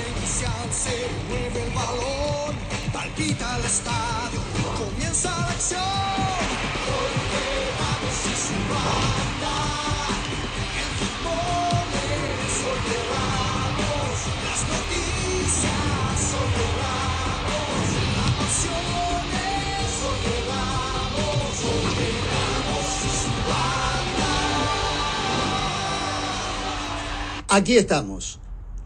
inicial se mueve el balón, palpita el estadio, comienza la acción. Jorge Ramos y su banda, el fútbol es Ramos, las noticias son de Ramos, la pasión es y su banda. Aquí estamos.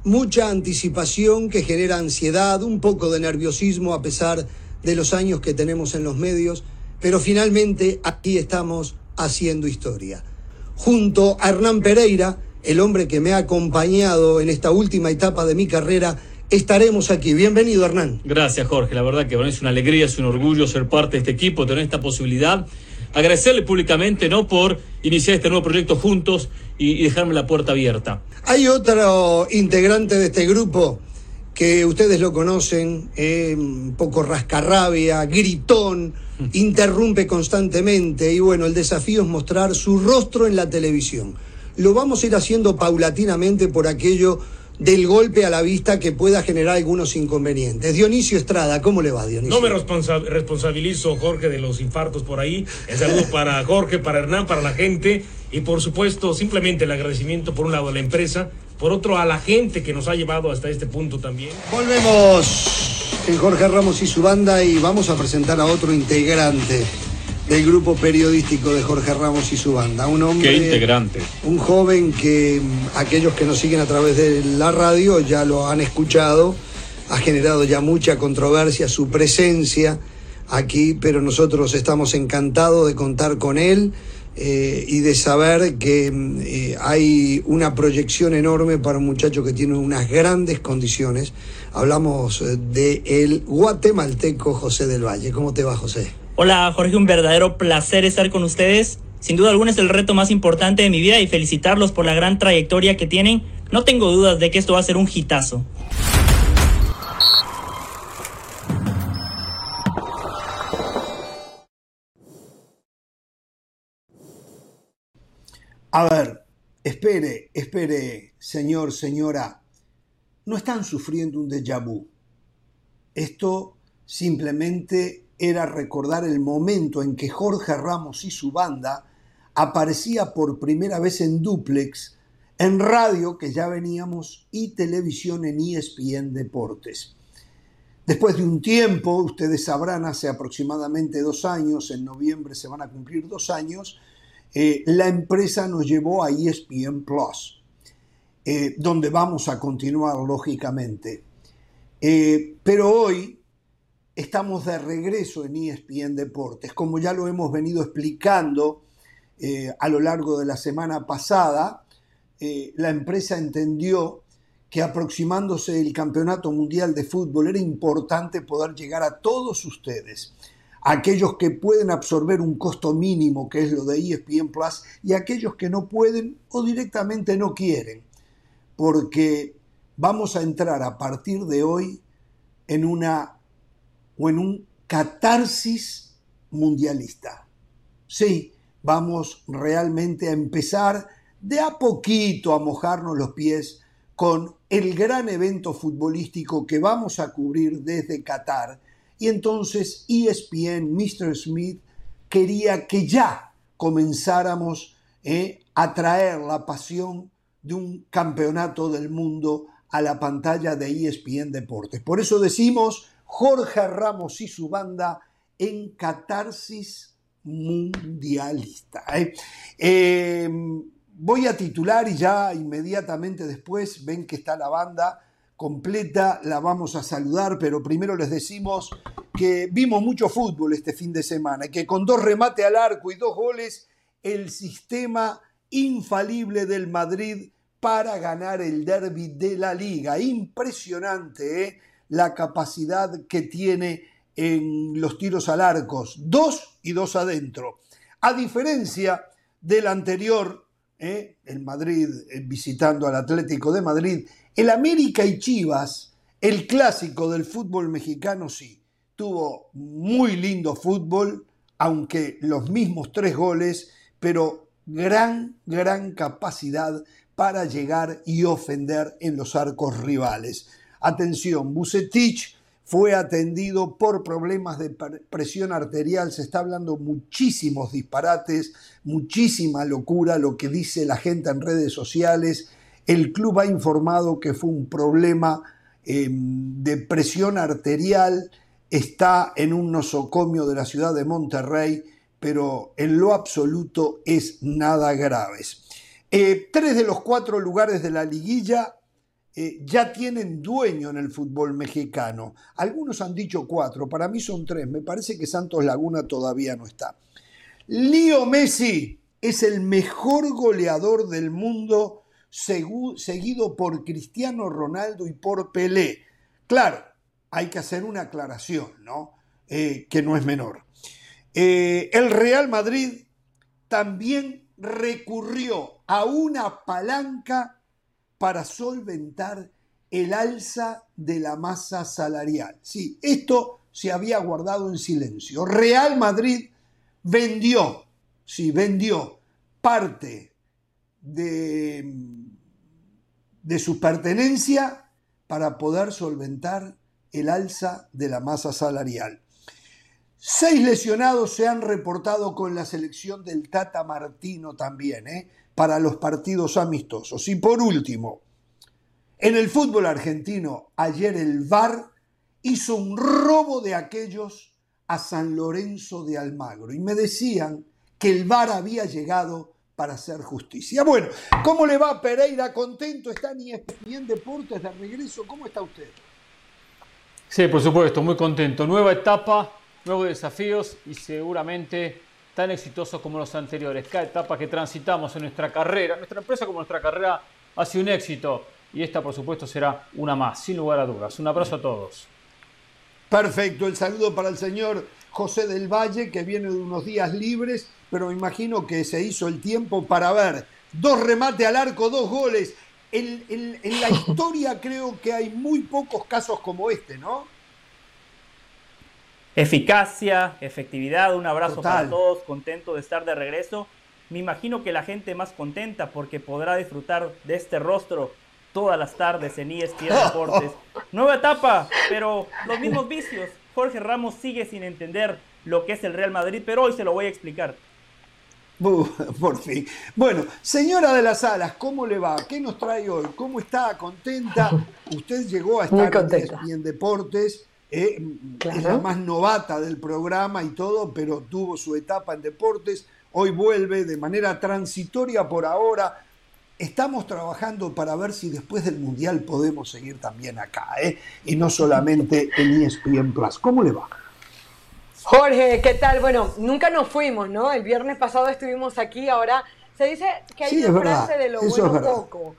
Mucha anticipación que genera ansiedad, un poco de nerviosismo a pesar de los años que tenemos en los medios, pero finalmente aquí estamos haciendo historia. Junto a Hernán Pereira, el hombre que me ha acompañado en esta última etapa de mi carrera, estaremos aquí. Bienvenido, Hernán. Gracias, Jorge. La verdad que es una alegría, es un orgullo ser parte de este equipo, tener esta posibilidad. Agradecerle públicamente, ¿no? Por iniciar este nuevo proyecto juntos y, y dejarme la puerta abierta. Hay otro integrante de este grupo que ustedes lo conocen, eh, un poco rascarrabia, gritón, interrumpe constantemente y bueno, el desafío es mostrar su rostro en la televisión. Lo vamos a ir haciendo paulatinamente por aquello del golpe a la vista que pueda generar algunos inconvenientes. Dionisio Estrada, ¿cómo le va, Dionisio? No me responsa- responsabilizo, Jorge, de los infartos por ahí. El saludo para Jorge, para Hernán, para la gente. Y por supuesto, simplemente el agradecimiento por un lado a la empresa, por otro a la gente que nos ha llevado hasta este punto también. Volvemos en Jorge Ramos y su banda y vamos a presentar a otro integrante del grupo periodístico de Jorge Ramos y su banda. Un hombre. Qué integrante. Un joven que mm, aquellos que nos siguen a través de la radio ya lo han escuchado, ha generado ya mucha controversia su presencia aquí, pero nosotros estamos encantados de contar con él eh, y de saber que mm, eh, hay una proyección enorme para un muchacho que tiene unas grandes condiciones. Hablamos eh, de el guatemalteco José del Valle. ¿Cómo te va, José? Hola Jorge, un verdadero placer estar con ustedes. Sin duda alguna es el reto más importante de mi vida y felicitarlos por la gran trayectoria que tienen. No tengo dudas de que esto va a ser un hitazo. A ver, espere, espere, señor, señora. No están sufriendo un déjà vu. Esto simplemente era recordar el momento en que Jorge Ramos y su banda aparecía por primera vez en duplex, en radio que ya veníamos y televisión en ESPN Deportes. Después de un tiempo, ustedes sabrán, hace aproximadamente dos años, en noviembre se van a cumplir dos años, eh, la empresa nos llevó a ESPN Plus, eh, donde vamos a continuar lógicamente. Eh, pero hoy estamos de regreso en ESPN Deportes, como ya lo hemos venido explicando eh, a lo largo de la semana pasada, eh, la empresa entendió que aproximándose el Campeonato Mundial de Fútbol era importante poder llegar a todos ustedes, aquellos que pueden absorber un costo mínimo, que es lo de ESPN Plus, y aquellos que no pueden o directamente no quieren, porque vamos a entrar a partir de hoy en una o en un catarsis mundialista. Sí, vamos realmente a empezar de a poquito a mojarnos los pies con el gran evento futbolístico que vamos a cubrir desde Qatar. Y entonces ESPN, Mr. Smith, quería que ya comenzáramos eh, a traer la pasión de un campeonato del mundo a la pantalla de ESPN Deportes. Por eso decimos Jorge Ramos y su banda en catarsis mundialista. ¿eh? Eh, voy a titular y ya inmediatamente después ven que está la banda completa, la vamos a saludar, pero primero les decimos que vimos mucho fútbol este fin de semana y que con dos remates al arco y dos goles, el sistema infalible del Madrid para ganar el derby de la liga. Impresionante ¿eh? La capacidad que tiene en los tiros al arco. Dos y dos adentro. A diferencia del anterior, ¿eh? el Madrid eh, visitando al Atlético de Madrid, el América y Chivas, el clásico del fútbol mexicano, sí, tuvo muy lindo fútbol, aunque los mismos tres goles, pero gran, gran capacidad para llegar y ofender en los arcos rivales. Atención, Bucetich fue atendido por problemas de presión arterial, se está hablando muchísimos disparates, muchísima locura lo que dice la gente en redes sociales. El club ha informado que fue un problema em, de presión arterial, está en un nosocomio de la ciudad de Monterrey, pero en lo absoluto es nada graves. Eh, tres de los cuatro lugares de la liguilla eh, ya tienen dueño en el fútbol mexicano. Algunos han dicho cuatro, para mí son tres. Me parece que Santos Laguna todavía no está. Lío Messi es el mejor goleador del mundo, seguido por Cristiano Ronaldo y por Pelé. Claro, hay que hacer una aclaración, ¿no? Eh, que no es menor. Eh, el Real Madrid también recurrió a una palanca para solventar el alza de la masa salarial. Sí, esto se había guardado en silencio. Real Madrid vendió, sí, vendió parte de, de su pertenencia para poder solventar el alza de la masa salarial. Seis lesionados se han reportado con la selección del Tata Martino también. ¿eh? Para los partidos amistosos. Y por último, en el fútbol argentino, ayer el VAR hizo un robo de aquellos a San Lorenzo de Almagro y me decían que el VAR había llegado para hacer justicia. Bueno, ¿cómo le va Pereira? ¿Contento? ¿Está en ESPN Deportes de regreso? ¿Cómo está usted? Sí, por supuesto, muy contento. Nueva etapa, nuevos desafíos y seguramente tan exitosos como los anteriores. Cada etapa que transitamos en nuestra carrera, nuestra empresa como nuestra carrera ha sido un éxito y esta por supuesto será una más, sin lugar a dudas. Un abrazo a todos. Perfecto, el saludo para el señor José del Valle, que viene de unos días libres, pero imagino que se hizo el tiempo para ver dos remates al arco, dos goles. en la historia creo que hay muy pocos casos como este, ¿no? Eficacia, efectividad, un abrazo para todos, contento de estar de regreso. Me imagino que la gente más contenta porque podrá disfrutar de este rostro todas las tardes en ESPN Deportes. Nueva etapa, pero los mismos vicios. Jorge Ramos sigue sin entender lo que es el Real Madrid, pero hoy se lo voy a explicar. por fin. Bueno, señora de las Alas, ¿cómo le va? ¿Qué nos trae hoy? ¿Cómo está? ¿Contenta? Usted llegó a estar en, en Deportes eh, es la más novata del programa y todo, pero tuvo su etapa en deportes. Hoy vuelve de manera transitoria por ahora. Estamos trabajando para ver si después del Mundial podemos seguir también acá, ¿eh? y no solamente en ESPN Plus. ¿Cómo le va? Jorge, ¿qué tal? Bueno, nunca nos fuimos, ¿no? El viernes pasado estuvimos aquí, ahora se dice que hay una frase de lo bueno poco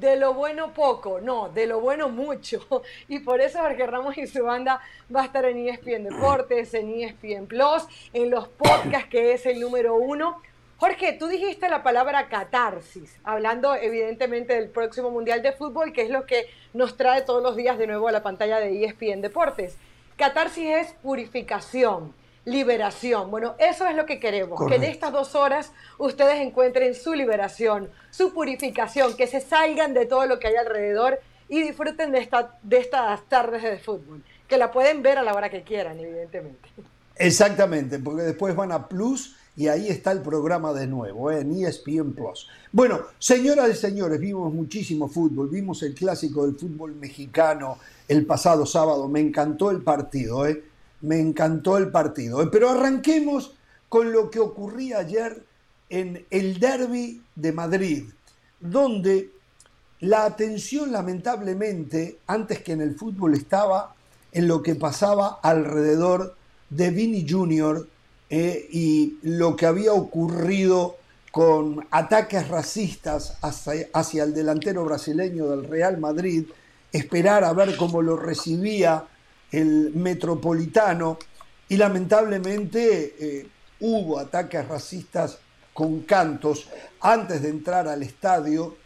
de lo bueno poco, no, de lo bueno mucho. Y por eso Jorge Ramos y su banda va a estar en ESPN Deportes, en ESPN Plus, en los podcasts que es el número uno. Jorge, tú dijiste la palabra catarsis, hablando evidentemente del próximo Mundial de Fútbol, que es lo que nos trae todos los días de nuevo a la pantalla de ESPN Deportes. Catarsis es purificación liberación. Bueno, eso es lo que queremos, que en estas dos horas ustedes encuentren su liberación, su purificación, que se salgan de todo lo que hay alrededor y disfruten de, esta, de estas tardes de fútbol, que la pueden ver a la hora que quieran, evidentemente. Exactamente, porque después van a Plus y ahí está el programa de nuevo, ¿eh? en ESPN Plus. Bueno, señoras y señores, vimos muchísimo fútbol, vimos el clásico del fútbol mexicano el pasado sábado, me encantó el partido, ¿eh? Me encantó el partido. Pero arranquemos con lo que ocurría ayer en el derby de Madrid, donde la atención lamentablemente, antes que en el fútbol, estaba en lo que pasaba alrededor de Vini Jr. Eh, y lo que había ocurrido con ataques racistas hacia, hacia el delantero brasileño del Real Madrid, esperar a ver cómo lo recibía el metropolitano y lamentablemente eh, hubo ataques racistas con cantos antes de entrar al estadio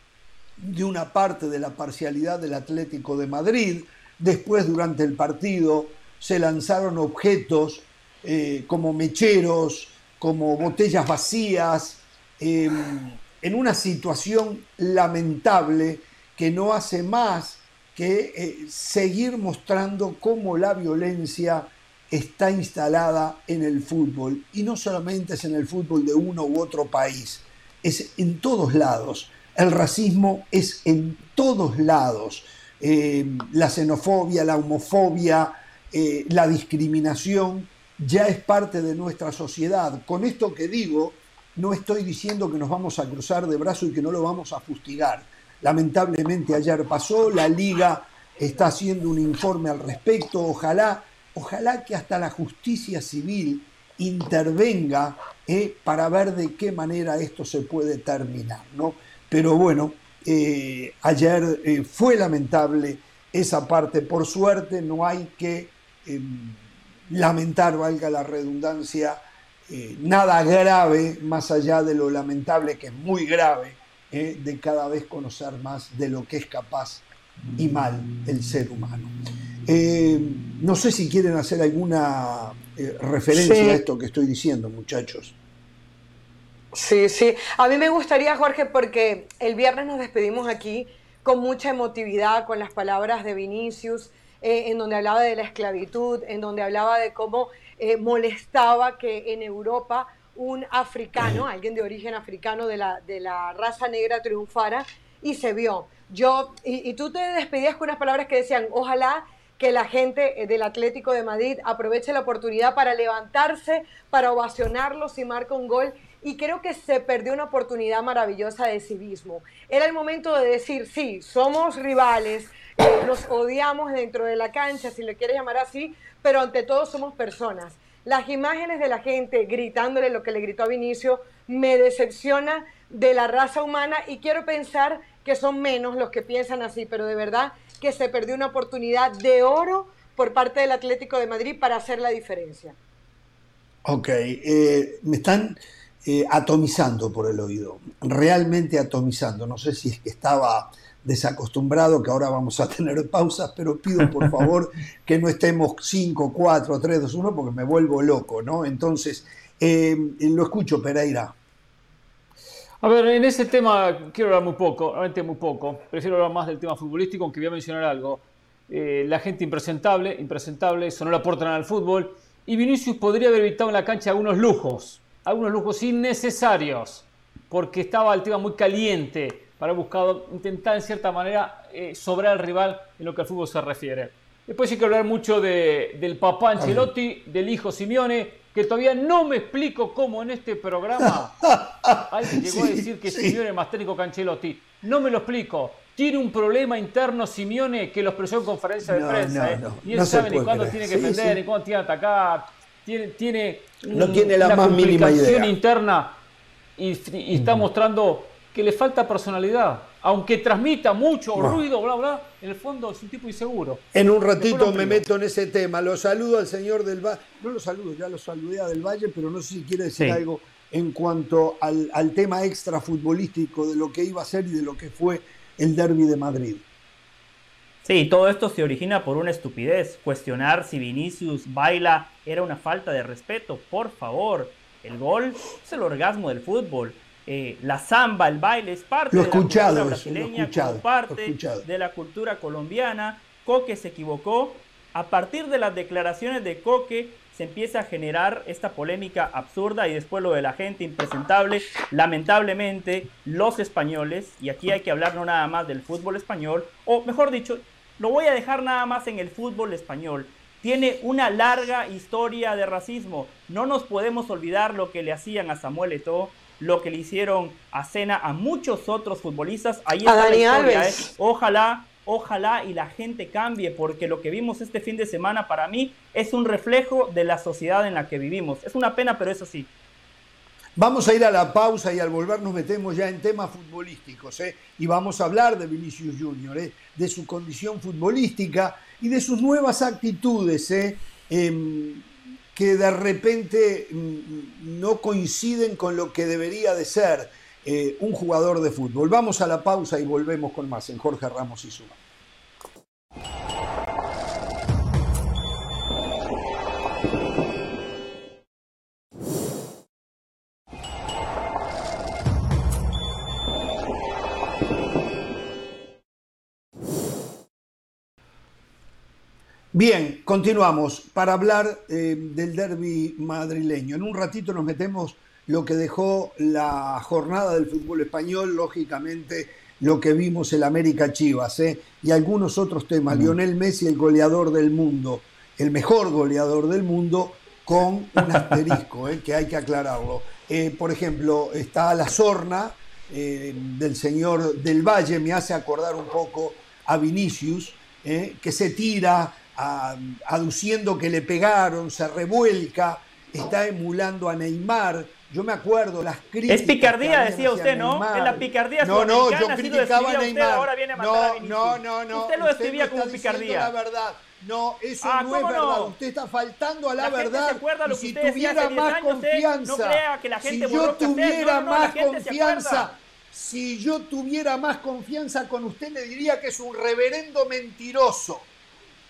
de una parte de la parcialidad del Atlético de Madrid. Después, durante el partido, se lanzaron objetos eh, como mecheros, como botellas vacías, em, en una situación lamentable que no hace más que eh, seguir mostrando cómo la violencia está instalada en el fútbol. Y no solamente es en el fútbol de uno u otro país, es en todos lados. El racismo es en todos lados. Eh, la xenofobia, la homofobia, eh, la discriminación ya es parte de nuestra sociedad. Con esto que digo, no estoy diciendo que nos vamos a cruzar de brazo y que no lo vamos a fustigar Lamentablemente ayer pasó, la liga está haciendo un informe al respecto, ojalá, ojalá que hasta la justicia civil intervenga eh, para ver de qué manera esto se puede terminar. ¿no? Pero bueno, eh, ayer eh, fue lamentable esa parte, por suerte no hay que em, lamentar, valga la redundancia, nada grave, más allá de lo lamentable que es muy grave, eh, de cada vez conocer más de lo que es capaz y mal el ser humano. Eh, no sé si quieren hacer alguna eh, referencia a esto que estoy diciendo, muchachos. Sí, sí. A mí me gustaría, Jorge, porque el viernes nos despedimos aquí con mucha emotividad, con las palabras de Vinicius, en donde hablaba de la esclavitud, en donde hablaba de cómo molestaba que en Europa un africano, alguien de origen africano de la, de la raza negra triunfara y se vio. Yo, y, tú te despedías con unas palabras que decían, ojalá que la gente eh, del Atlético de Madrid aproveche la oportunidad para levantarse, para ovacionarlo si marca un gol. Y creo que se perdió una oportunidad maravillosa de civismo. Era el momento de decir, sí, somos rivales, eh, nos odiamos dentro de la cancha, si le quieres llamar así, pero ante todo somos personas. Las imágenes de la gente gritándole lo que le gritó a Vinicio me decepciona de la raza humana y quiero pensar que son menos los que piensan así, pero de verdad que se perdió una oportunidad de oro por parte del Atlético de Madrid para hacer la diferencia. Ok, eh, me están eh, atomizando por el oído, realmente atomizando. No sé si es que estaba desacostumbrado, que ahora vamos a tener pausas, pero pido por favor que no estemos 5, 4, 3, 2, 1, porque me vuelvo loco, ¿no? Entonces, eh, lo escucho, Pereira. A ver, en ese tema quiero hablar muy poco, realmente muy poco. Prefiero hablar más del tema futbolístico, aunque voy a mencionar algo. Eh, la gente impresentable, impresentable, eso no le aportan al fútbol. Y Vinicius podría haber evitado en la cancha algunos lujos, algunos lujos innecesarios, porque estaba el tema muy caliente para buscar intentar en cierta manera eh, sobrar al rival en lo que al fútbol se refiere. Después hay que hablar mucho del papá Ancelotti, del hijo Simeone, que todavía no me explico cómo en este programa alguien llegó a decir que Simeone es más técnico que Ancelotti. No me lo explico. Tiene un problema interno Simeone que los expresó en conferencia de prensa. ¿eh? y él sabe ni cuándo tiene que defender, ni cuándo tiene que atacar. Tiene, tiene, no tiene la más mínima idea. interna y, está mostrando que le falta personalidad. Aunque transmita mucho ruido, bla, bla, en el fondo es un tipo inseguro. En un ratito me meto en ese tema. Lo saludo al señor del Valle. No lo saludo, ya lo saludé a del Valle, pero no sé si quiere decir algo en cuanto al, al tema extra futbolístico de lo que iba a ser y de lo que fue el derby de Madrid. Sí, todo esto se origina por una estupidez. Cuestionar si Vinicius baila era una falta de respeto. Por favor, el gol es el orgasmo del fútbol. Eh, la samba, el baile, es parte de la cultura brasileña, parte de la cultura colombiana. Coque se equivocó. A partir de las declaraciones de Coque se empieza a generar esta polémica absurda y después lo de la gente impresentable. Lamentablemente, los españoles, y aquí hay que hablar no nada más del fútbol español, o mejor dicho, lo voy a dejar nada más en el fútbol español. Tiene una larga historia de racismo. No nos podemos olvidar lo que le hacían a Samuel Eto'o, lo que le hicieron a Cena a muchos otros futbolistas. Ahí está la historia. ¿eh? Ojalá, ojalá y la gente cambie, porque lo que vimos este fin de semana para mí es un reflejo de la sociedad en la que vivimos. Es una pena, pero eso sí. Vamos a ir a la pausa y al volver nos metemos ya en temas futbolísticos ¿eh? y vamos a hablar de Vinicius Junior, ¿eh? de su condición futbolística y de sus nuevas actitudes. ¿eh? Que de repente mm, no coinciden con lo que debería de ser eh, un jugador de fútbol. Vamos a la pausa y volvemos con más en Jorge Ramos y Suma. Bien, continuamos para hablar eh, del derby madrileño. En un ratito nos metemos lo que dejó la jornada del fútbol español, lógicamente lo que vimos el América Chivas ¿eh? y algunos otros temas. Lionel Messi, el goleador del mundo, el mejor goleador del mundo, con un asterisco, ¿eh? que hay que aclararlo. Eh, por ejemplo, está la sorna del señor del Valle, me hace acordar un poco a Vinicius, que se tira aduciendo que le pegaron, se revuelca, está emulando a Neymar yo me acuerdo las críticas. Es picardía, decía usted, ¿no? En la picardía No, no, yo criticaba a Neymar. ahora viene a matar no, no, no, no. Usted lo describía como picardía. la verdad. No, eso ah, no es verdad. Usted está faltando a la, verdad. lo que si tuviera más confianza, no crea que la gente si yo tuviera más confianza, si yo tuviera más confianza con usted, le diría que es un reverendo mentiroso.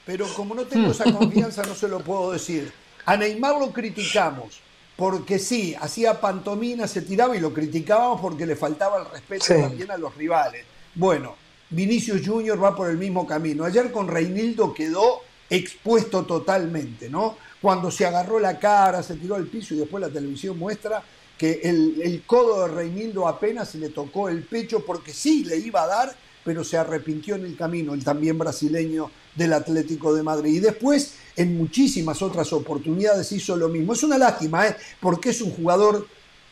Pero como no tengo esa confianza, no se lo puedo decir. A Neymar lo criticamos porque sí, hacía pantomina, se tiraba y lo criticábamos porque le faltaba el respeto también a los rivales. Bueno, Vinicius Junior va por el mismo camino. Ayer con Reinildo quedó expuesto totalmente, ¿no? Cuando se agarró la cara, se tiró al piso y después la televisión muestra que el, el codo de Reinildo apenas se le tocó el pecho porque sí le iba a dar, pero se arrepintió en el camino, el también brasileño del Atlético de Madrid. Y después, en muchísimas otras oportunidades, hizo lo mismo. Es una lástima, ¿eh? porque es un jugador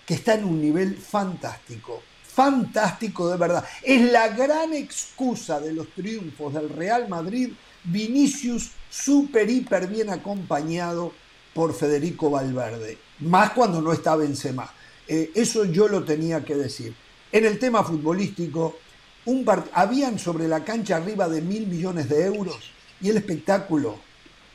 que está en un nivel fantástico. Fantástico de verdad. Es la gran excusa de los triunfos del Real Madrid. Vinicius súper, hiper bien acompañado por Federico Valverde. Más cuando no está Benzema. Eh, eso yo lo tenía que decir. En el tema futbolístico, un habían sobre la cancha arriba de mil millones de euros y el espectáculo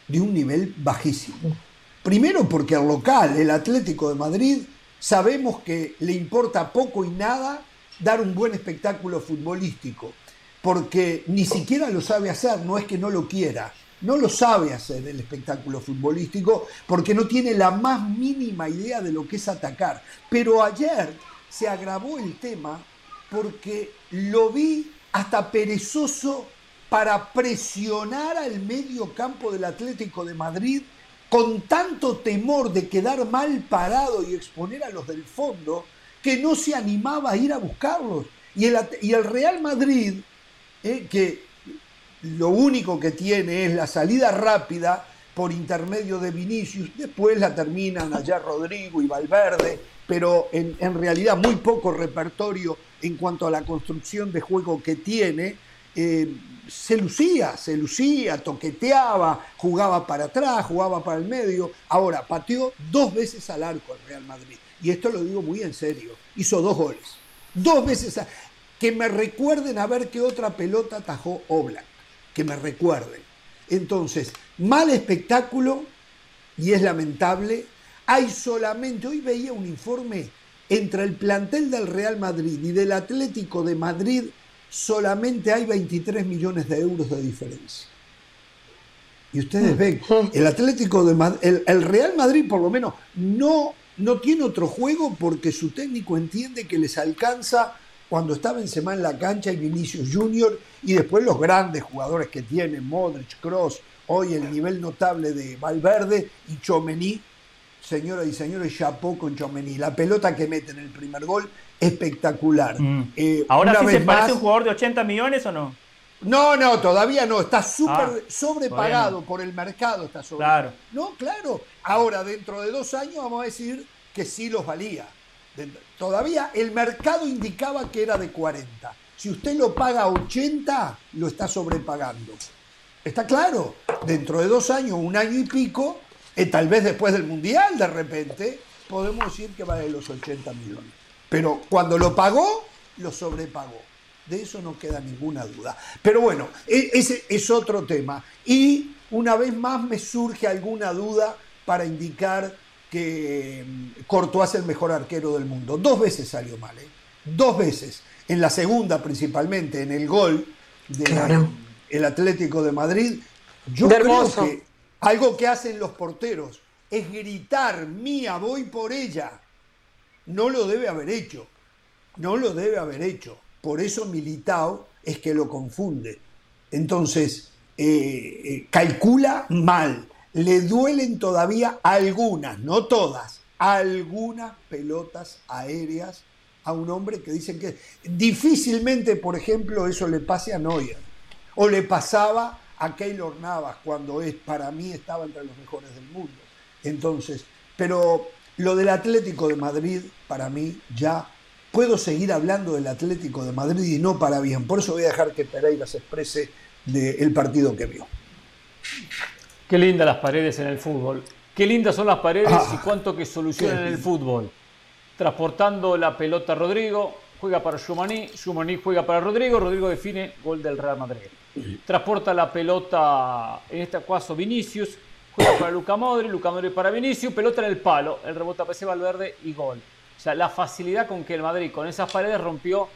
de un nivel bajísimo. Primero porque al local, el Atlético de Madrid, sabemos que le importa poco y nada dar un buen espectáculo futbolístico, porque ni siquiera lo sabe hacer, no es que no lo quiera, no lo sabe hacer el espectáculo futbolístico porque no tiene la más mínima idea de lo que es atacar. Pero ayer se agravó el tema porque lo vi hasta perezoso para presionar al medio campo del Atlético de Madrid con tanto temor de quedar mal parado y exponer a los del fondo que no se animaba a ir a buscarlos. Y el, y el Real Madrid, eh, que lo único que tiene es la salida rápida por intermedio de Vinicius, después la terminan allá Rodrigo y Valverde, pero en, realidad muy poco repertorio en cuanto a la construcción de juego que tiene. Eh, se lucía, se lucía, toqueteaba, jugaba para atrás, jugaba para el medio. Ahora, pateó dos veces al arco el Real Madrid. Y esto lo digo muy en serio. Hizo dos goles. Dos veces. Que me recuerden a ver qué otra pelota atajó Oblak. Que me recuerden. Entonces, mal espectáculo y es lamentable. Hay solamente, hoy veía un informe entre el plantel del Real Madrid y del Atlético de Madrid solamente hay 23 millones de euros de diferencia. Y ustedes ven, el Atlético de Madrid, el, Real Madrid por lo menos no, no tiene otro juego porque su técnico entiende que les alcanza cuando está Benzema en la cancha y Vinicius Junior y después los grandes jugadores que tienen, Modric, Cross, hoy el nivel notable de Valverde y Chomení, señoras y señores, chapó con Chomení. La pelota que mete en el primer gol espectacular. Mm. Eh, Ahora sí se parece un jugador de 80 millones o no? No, no, todavía no. Está súper ah, sobrepagado por el mercado. Está sobre... Claro. No, claro. Ahora, dentro de dos años, vamos a decir que sí los valía. Todavía el mercado indicaba que era de 40. Si usted lo paga 80, lo está sobrepagando. Está claro. Dentro de dos años, un año y pico, eh, tal vez después del Mundial, de repente, podemos decir que vale los 80 millones. Pero cuando lo pagó, lo sobrepagó. De eso no queda ninguna duda. Pero bueno, e, ese es otro tema. Y una vez más me surge alguna duda para indicar que mm, Courtois es el mejor arquero del mundo. Dos veces salió mal, ¿eh? Dos veces. En la segunda principalmente, en el gol del Atlético de Madrid. Yo creo que algo que hacen los porteros es gritar, mía, voy por ella no lo debe haber hecho. No lo debe haber hecho. Por eso Militao es que lo confunde. Entonces, eh, calcula mal. Le duelen todavía algunas, no todas, algunas pelotas aéreas a un hombre que dicen que difícilmente, por ejemplo, eso le pase a Neuer. O le pasaba a Keylor Navas cuando es, para mí estaba entre los mejores del mundo. Entonces, pero lo del Atlético de Madrid, para mí, ya puedo seguir hablando del Atlético de Madrid y no para bien. Por eso voy a dejar que Pereira se exprese del partido que vio. Qué lindas las paredes en el fútbol. Qué lindas son las paredes y ah, cuánto que solucionan el fútbol. Transportando la pelota a Rodrigo, juega para Schumanni, Schumanni juega para Rodrigo, Rodrigo define gol del Real Madrid. Transporta la pelota, en este caso Vinicius, para Luca Modri, Luca Modri para Vinicius, pelota en el palo, el rebote a al verde y gol. O sea, la facilidad con que el Madrid con esas paredes rompió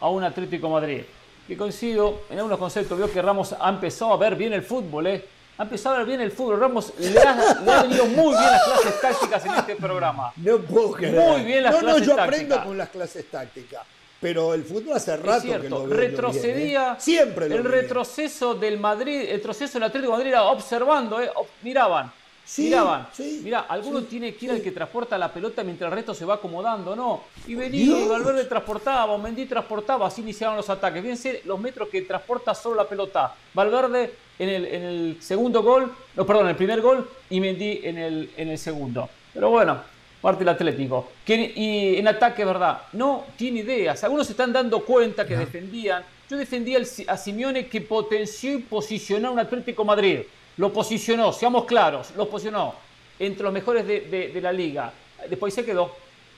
a un Atlético Madrid. Que coincido en algunos conceptos, veo que Ramos ha empezado a ver bien el fútbol, ¿eh? ha empezado a ver bien el fútbol. Ramos le ha, venido muy bien las clases tácticas en este programa. No puedo creer. Muy bien las clases tácticas. No, yo aprendo con las clases tácticas. Pero el fútbol hace rato que lo veo Retrocedía. ¿eh? Siempre El retroceso del Madrid, el retroceso del Atlético de Madrid era observando, ¿eh? miraban. miraban. Mira, alguno tiene que ir al que transporta la pelota mientras el resto se va acomodando, ¿no? Y venía, y Valverde transportaba, Mendy transportaba, así iniciaban los ataques. Fíjense los metros que transporta solo la pelota. Valverde en el, en el segundo gol, no, perdón, en el primer gol y Mendy en el, en el segundo. Pero bueno, parte del Atlético. y en ataque, ¿verdad? No tiene ideas. Algunos se están dando cuenta que defendían. Yo defendía a Simeone que potenció y posicionó a un Atlético Madrid. Lo posicionó, seamos claros, lo posicionó entre los mejores de, la liga. Después se quedó.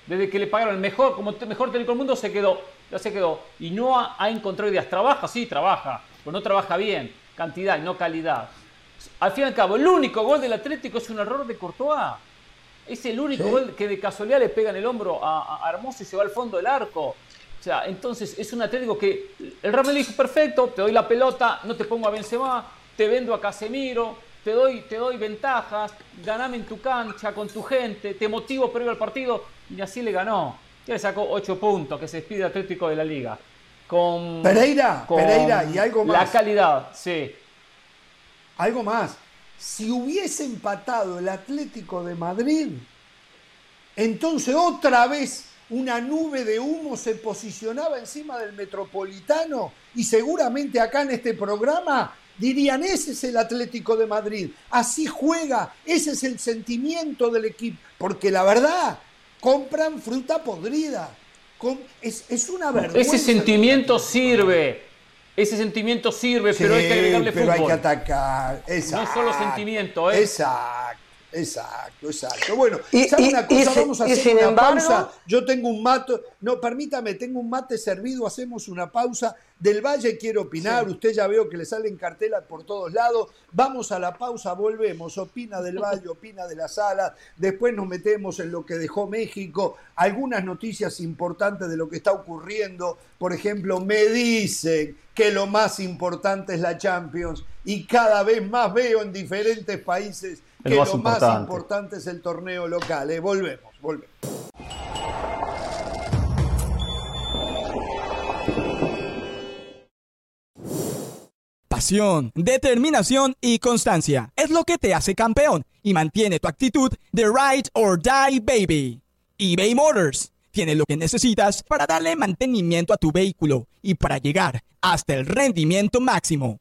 Desde que le pagaron el mejor, como mejor técnico del mundo, se quedó. Ya se quedó. Y no ha, ha encontrado ideas. ¿Trabaja? Sí, trabaja. Pero no trabaja bien. Cantidad y no calidad. Al fin y al cabo, el único gol del Atlético es un error de Courtois. Es el único gol que de casualidad le pega en el hombro a, Hermoso y se va al fondo del arco. O sea, entonces es un Atlético que el Real Madrid dijo, perfecto, te doy la pelota, no te pongo a Benzema, te vendo a Casemiro, te doy, te doy ventajas, ganame en tu cancha, con tu gente, te motivo previo al partido. Y así le ganó. Ya le sacó 8 puntos, que se despide Atlético de la Liga. Con, Pereira, Pereira, y algo más. La calidad, sí. Algo más si hubiese empatado el Atlético de Madrid, entonces otra vez una nube de humo se posicionaba encima del Metropolitano y seguramente acá en este programa dirían, ese es el Atlético de Madrid, así juega, ese es el sentimiento del equipo, porque la verdad, compran fruta podrida, es, una vergüenza. Ese sentimiento sirve ese sentimiento sirve, pero hay que agregarle pero hay que atacar. Exacto, no solo sentimiento, ¿eh? Exacto. Exacto, exacto. Bueno, ¿sabe una cosa? Vamos a hacer una pausa. Yo tengo un mate, no, permítame, tengo un mate servido, hacemos una pausa. Del Valle quiero opinar, usted ya veo que le salen cartelas por todos lados. Vamos a la pausa, volvemos. Opina del Valle, opina de la sala. Después nos metemos en lo que dejó México. Algunas noticias importantes de lo que está ocurriendo. Por ejemplo, me dicen que lo más importante es la Champions y cada vez más veo en diferentes países que lo más importante es el torneo local. ¿eh? Volvemos, volvemos. Pasión, determinación y constancia es lo que te hace campeón y mantiene tu actitud de ride or die baby. eBay Motors tiene lo que necesitas para darle mantenimiento a tu vehículo y para llegar hasta el rendimiento máximo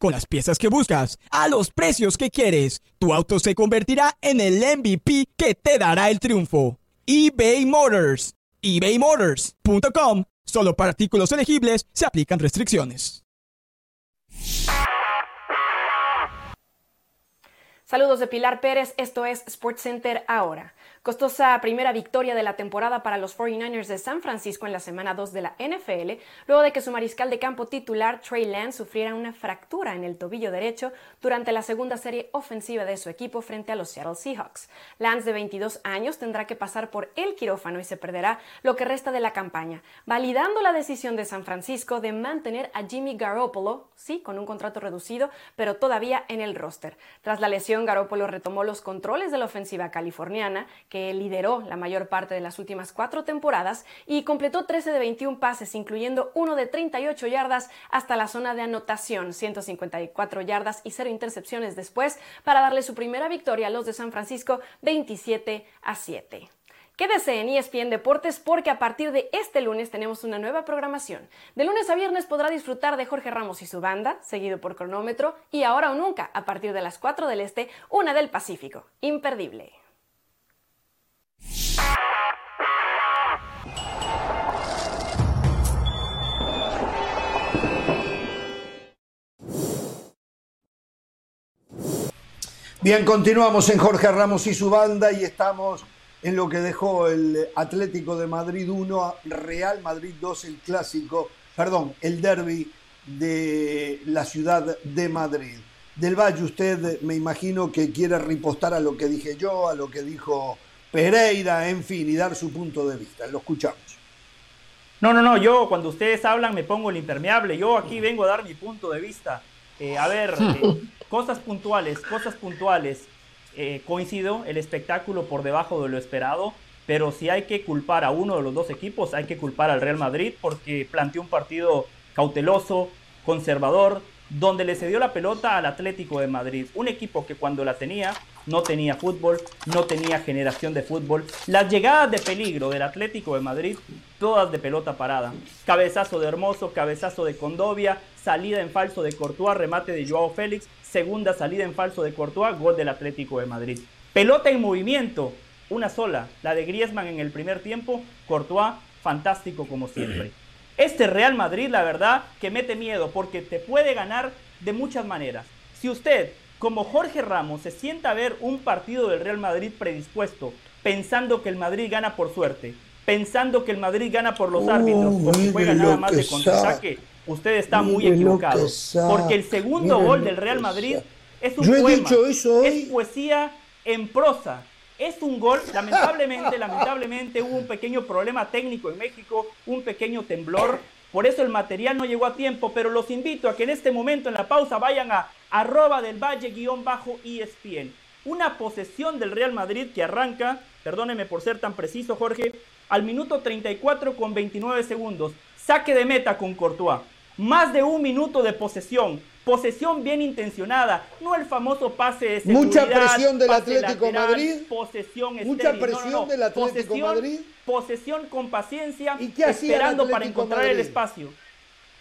con las piezas que buscas, a los precios que quieres. Tu auto se convertirá en el MVP que te dará el triunfo. eBay Motors. ebaymotors.com. Solo para artículos elegibles se aplican restricciones. Saludos de Pilar Pérez, esto es SportsCenter ahora. Costosa primera victoria de la temporada para los 49ers de San Francisco en la semana 2 de la NFL, luego de que su mariscal de campo titular, Trey Lance, sufriera una fractura en el tobillo derecho durante la segunda serie ofensiva de su equipo frente a los Seattle Seahawks. Lance, de 22 años, tendrá que pasar por el quirófano y se perderá lo que resta de la campaña, validando la decisión de San Francisco de mantener a Jimmy Garoppolo, sí, con un contrato reducido, pero todavía en el roster. Tras la lesión, Garoppolo retomó los controles de la ofensiva californiana, que lideró la mayor parte de las últimas cuatro temporadas y completó 13 de 21 pases, incluyendo uno de 38 yardas hasta la zona de anotación, 154 yardas y cero intercepciones después, para darle su primera victoria a los de San Francisco 27 a 7. Quédese en ESPN Deportes porque a partir de este lunes tenemos una nueva programación. De lunes a viernes podrá disfrutar de Jorge Ramos y su banda, seguido por cronómetro, y ahora o nunca, a partir de las 4 del Este, una del Pacífico. Imperdible. Bien, continuamos en Jorge Ramos y su banda y estamos en lo que dejó el Atlético de Madrid 1, Real Madrid 2, el clásico, perdón, el derby de la ciudad de Madrid. Del Valle, usted me imagino que quiere ripostar a lo que dije yo, a lo que dijo Pereira, en fin, y dar su punto de vista. Lo escuchamos. No, no, no, yo cuando ustedes hablan me pongo el impermeable. Yo aquí vengo a dar mi punto de vista. Eh, a ver, eh, cosas puntuales, cosas puntuales. Eh, coincido, el espectáculo por debajo de lo esperado, pero si hay que culpar a uno de los dos equipos, hay que culpar al Real Madrid porque planteó un partido cauteloso, conservador, donde le cedió la pelota al Atlético de Madrid, un equipo que cuando la tenía no tenía fútbol, no tenía generación de fútbol. Las llegadas de peligro del Atlético de Madrid, todas de pelota parada. Cabezazo de Hermoso, cabezazo de Condovia, salida en falso de Courtois, remate de Joao Félix, segunda salida en falso de Courtois, gol del Atlético de Madrid. Pelota en movimiento, una sola, la de Griezmann en el primer tiempo, Courtois, fantástico como siempre. Este Real Madrid, la verdad, que mete miedo porque te puede ganar de muchas maneras. Si usted, como Jorge Ramos, se sienta a ver un partido del Real Madrid predispuesto, pensando que el Madrid gana por suerte, pensando que el Madrid gana por los árbitros, porque juega nada más de contraataque, usted está muy equivocado. Porque el segundo gol del Real Madrid es un poema, es poesía en prosa. Es un gol, lamentablemente, lamentablemente hubo un pequeño problema técnico en México, un pequeño temblor. Por eso el material no llegó a tiempo, pero los invito a que en este momento, en la pausa, vayan a arroba del valle guion bajo ESPN. Una posesión del Real Madrid que arranca, perdóneme por ser tan preciso, Jorge, al minuto 34 con 29 segundos. Saque de meta con Courtois. Más de un minuto de posesión posesión bien intencionada, no el famoso pase de seguridad, Mucha presión del Atlético Madrid. Posesión Mucha presión del Atlético Madrid. Posesión con paciencia, ¿Y qué esperando para encontrar el espacio.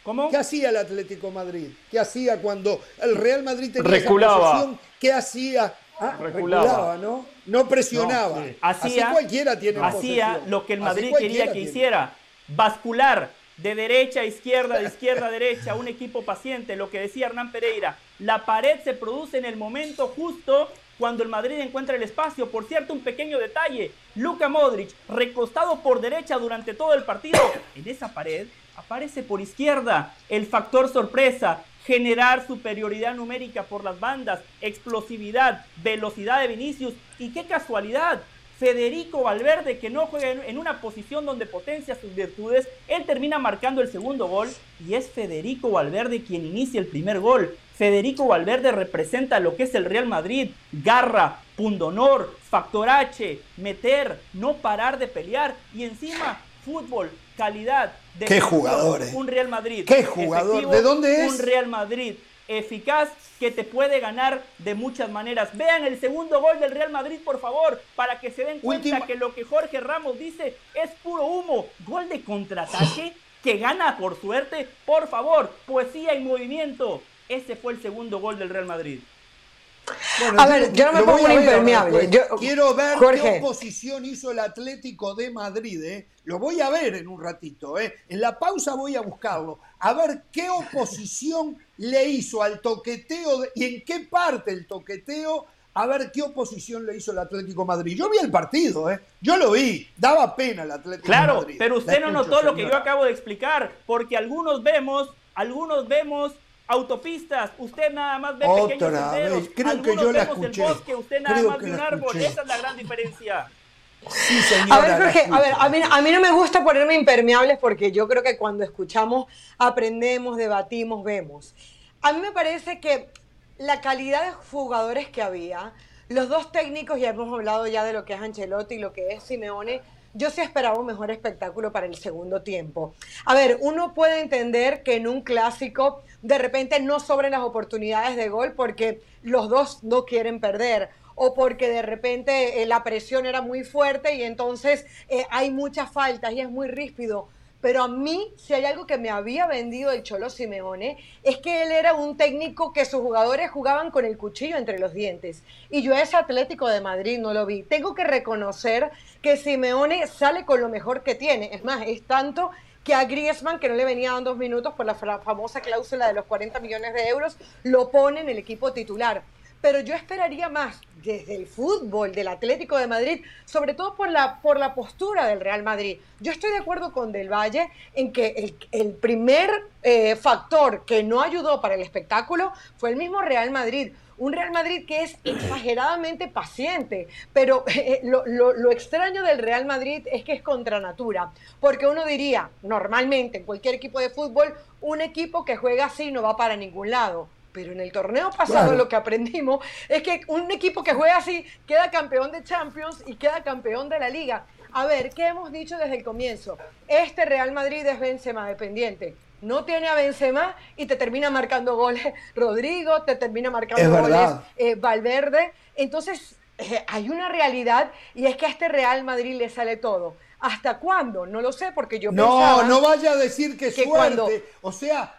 ¿Cómo? ¿Qué hacía el Atlético Madrid? ¿Qué hacía cuando el Real Madrid tenía reculaba. posesión? ¿Qué hacía? Ah, reculaba. ¿no? No presionaba. Hacía, Así cualquiera tiene Hacía lo que el Madrid quería que hiciera, bascular de derecha a izquierda, de izquierda a derecha, un equipo paciente, lo que decía Hernán Pereira, la pared se produce en el momento justo cuando el Madrid encuentra el espacio. Por cierto, un pequeño detalle, Luka Modric, recostado por derecha durante todo el partido, en esa pared aparece por izquierda el factor sorpresa, generar superioridad numérica por las bandas, explosividad, velocidad de Vinicius y qué casualidad, Federico Valverde, que no juega en una posición donde potencia sus virtudes, él termina marcando el segundo gol y es Federico Valverde quien inicia el primer gol. Federico Valverde representa lo que es el Real Madrid, garra, pundonor, factor H, meter, no parar de pelear y encima fútbol, calidad. De ¿Qué jugadores? Un Real Madrid. ¿Qué jugador? ¿De dónde es? Un Real Madrid eficaz que te puede ganar de muchas maneras. Vean el segundo gol del Real Madrid, por favor, para que se den cuenta que lo que Jorge Ramos dice es puro humo. Gol de contraataque que gana por suerte. Por favor, poesía y movimiento. Ese fue el segundo gol del Real Madrid. a ver, yo no me pongo un impermeable. quiero ver qué oposición hizo el Atlético de Madrid. ¿eh? Lo voy a ver en un ratito. ¿eh? En la pausa voy a buscarlo. A ver qué oposición le hizo al toqueteo y en qué parte el toqueteo a ver qué oposición le hizo el Atlético Madrid. Yo vi el partido, ¿eh? Yo lo vi, daba pena el Atlético claro, Madrid. Claro, pero usted no notó lo que yo acabo de explicar, porque algunos vemos, algunos vemos autopistas, usted nada más ve pequeños senderos, creo algunos que yo vemos la el bosque, usted nada creo más ve un árbol, esa es la gran diferencia. Sí, señora, a ver, Jorge, a ver, a mí, a mí no me gusta ponerme impermeables porque yo creo que cuando escuchamos, aprendemos, debatimos, vemos. A mí me parece que la calidad de jugadores que había, los dos técnicos, ya hemos hablado ya de lo que es Ancelotti y lo que es Simeone, yo sí esperaba un mejor espectáculo para el segundo tiempo. A ver, uno puede entender que en un clásico de repente no sobren las oportunidades de gol porque los dos no quieren perder o porque de repente eh, la presión era muy fuerte y entonces eh, hay muchas faltas y es muy ríspido. Pero a mí, si hay algo que me había vendido el Cholo Simeone, es que él era un técnico que sus jugadores jugaban con el cuchillo entre los dientes. Y yo ese Atlético de Madrid no lo vi. Tengo que reconocer que Simeone sale con lo mejor que tiene. Es más, es tanto que a Griezmann, que no le venían dos minutos por la famosa cláusula de los 40 millones de euros, lo pone en el equipo titular pero yo esperaría más desde el fútbol del Atlético de Madrid, sobre todo por la, por la postura del Real Madrid. Yo estoy de acuerdo con Del Valle en que el, primer eh, factor que no ayudó para el espectáculo fue el mismo Real Madrid. Un Real Madrid que es exageradamente paciente, pero eh, lo, lo, extraño del Real Madrid es que es contra natura, porque uno diría, normalmente en cualquier equipo de fútbol, un equipo que juega así no va para ningún lado pero en el torneo pasado lo que aprendimos es que un equipo que juega así queda campeón de Champions y queda campeón de la liga. A ver, ¿qué hemos dicho desde el comienzo? Este Real Madrid es Benzema dependiente. No tiene a Benzema y te termina marcando goles Rodrigo, te termina marcando goles eh, Valverde. Entonces, eh, hay una realidad y es que a este Real Madrid le sale todo. ¿Hasta cuándo? No lo sé, porque yo no, No, vaya a decir que, suerte. Cuando... O sea,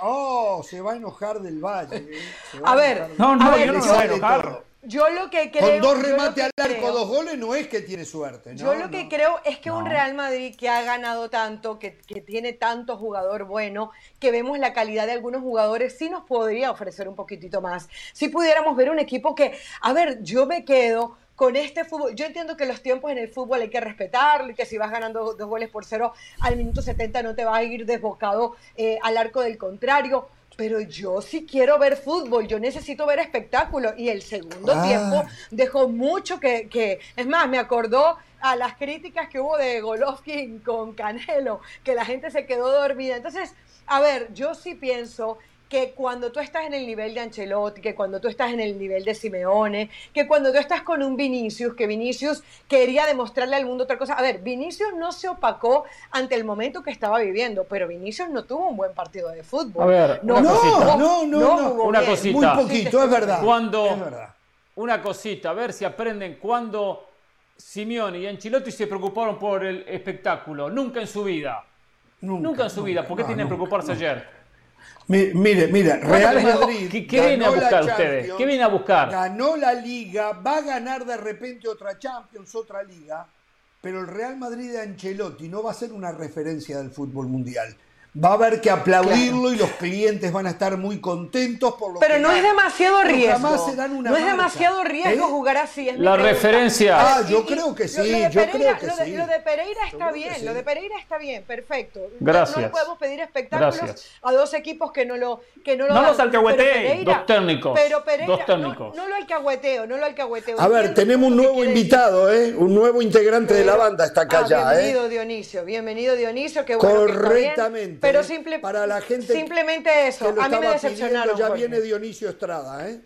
Oh, se va a enojar del Valle. ¿eh? A, ver, no, no, yo no se va a enojar. Yo lo que creo. Con dos remates al arco, dos goles, no es que tiene suerte. yo lo que creo es que un Real Madrid que ha ganado tanto, que, que, tiene tanto jugador bueno, que vemos la calidad de algunos jugadores, sí nos podría ofrecer un poquitito más. Si pudiéramos ver un equipo que, a ver, yo me quedo con este fútbol. Yo entiendo que los tiempos en el fútbol hay que respetarlo y que si vas ganando dos goles por cero al minuto 70 no te vas a ir desbocado eh, al arco del contrario. Pero yo sí quiero ver fútbol, yo necesito ver espectáculo. Y el segundo ah. tiempo dejó mucho que, que. Es más, me acordó a las críticas que hubo de Golovkin con Canelo, que la gente se quedó dormida. Entonces, a ver, yo sí pienso que cuando tú estás en el nivel de Ancelotti, que cuando tú estás en el nivel de Simeone, que cuando tú estás con un Vinicius, que Vinicius quería demostrarle al mundo otra cosa. A ver, Vinicius no se opacó ante el momento que estaba viviendo, pero Vinicius no tuvo un buen partido de fútbol. A ver, no, no, no, no, una cosita. Muy poquito, es verdad. Cuando, es verdad. Una cosita, a ver si aprenden cuando Simeone y Ancelotti se preocuparon por el espectáculo. Nunca en su vida. Nunca, en su vida. ¿Por qué tienen que preocuparse ayer? Mire, mire, Real Madrid. ¿Qué, qué viene a buscar ustedes? ¿Qué viene a buscar? Ganó la liga, va a ganar de repente otra Champions, otra liga, pero el Real Madrid de Ancelotti no va a ser una referencia del fútbol mundial va a haber que aplaudirlo y los clientes van a estar muy contentos por lo Pero no es demasiado riesgo. no es demasiado riesgo jugar así. Es la referencia. Ah, yo creo que sí, yo creo que lo de, sí. Lo de Pereira está bien, lo de Pereira está bien, perfecto. Gracias. No, podemos pedir espectáculos a dos equipos que no lo que no lo No los alcahueteen, dos técnicos. Pero Pereira, dos técnicos. No, lo alcahueteo, no lo alcahueteo. A ver, tenemos un nuevo invitado, ¿eh? Un nuevo integrante de la banda está acá ah, ya, ¿eh? Bienvenido Dionisio, bienvenido Dionisio, qué bueno Correctamente. Pero simple la gente. Simplemente eso. a mí me decepcionaron. Ya viene Dionisio Estrada, ¿eh?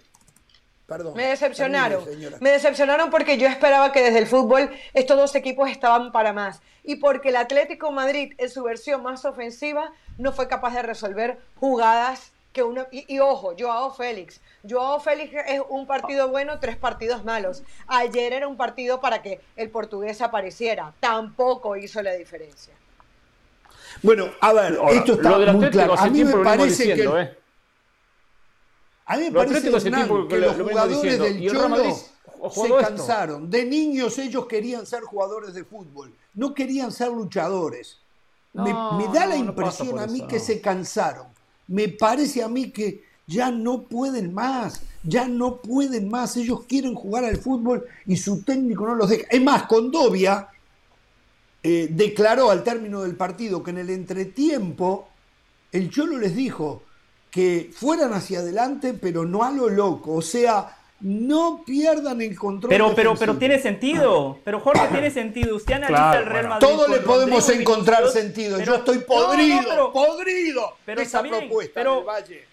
Perdón. Me decepcionaron. me decepcionaron porque yo esperaba que desde el fútbol estos dos equipos estaban para más. Y porque el Atlético Madrid, en su versión más ofensiva, no fue capaz de resolver jugadas que uno. Y, ojo, Joao Félix. Joao Félix es un partido bueno, tres partidos malos. Ayer era un partido para que el portugués apareciera. Tampoco hizo la diferencia. Bueno, a ver, esto está muy claro. A mí me parece que... ¿eh? A mí me parece que, los jugadores del Cholo se cansaron. De niños ellos querían ser jugadores de fútbol, no querían ser luchadores. me, da la impresión a mí que se cansaron. Me parece a mí que ya no pueden más. ya no pueden más, ellos quieren jugar al fútbol y su técnico no los deja. Es más, Condovia eh, declaró al término del partido que en el entretiempo el Cholo les dijo que fueran hacia adelante, pero no a lo loco, o sea, no pierdan el control. Pero, pero, pero tiene sentido. Pero Jorge tiene sentido. Usted analiza el Real Madrid. Todo le podemos encontrar sentido. Yo estoy podrido, podrido pero esa propuesta pero, Valle.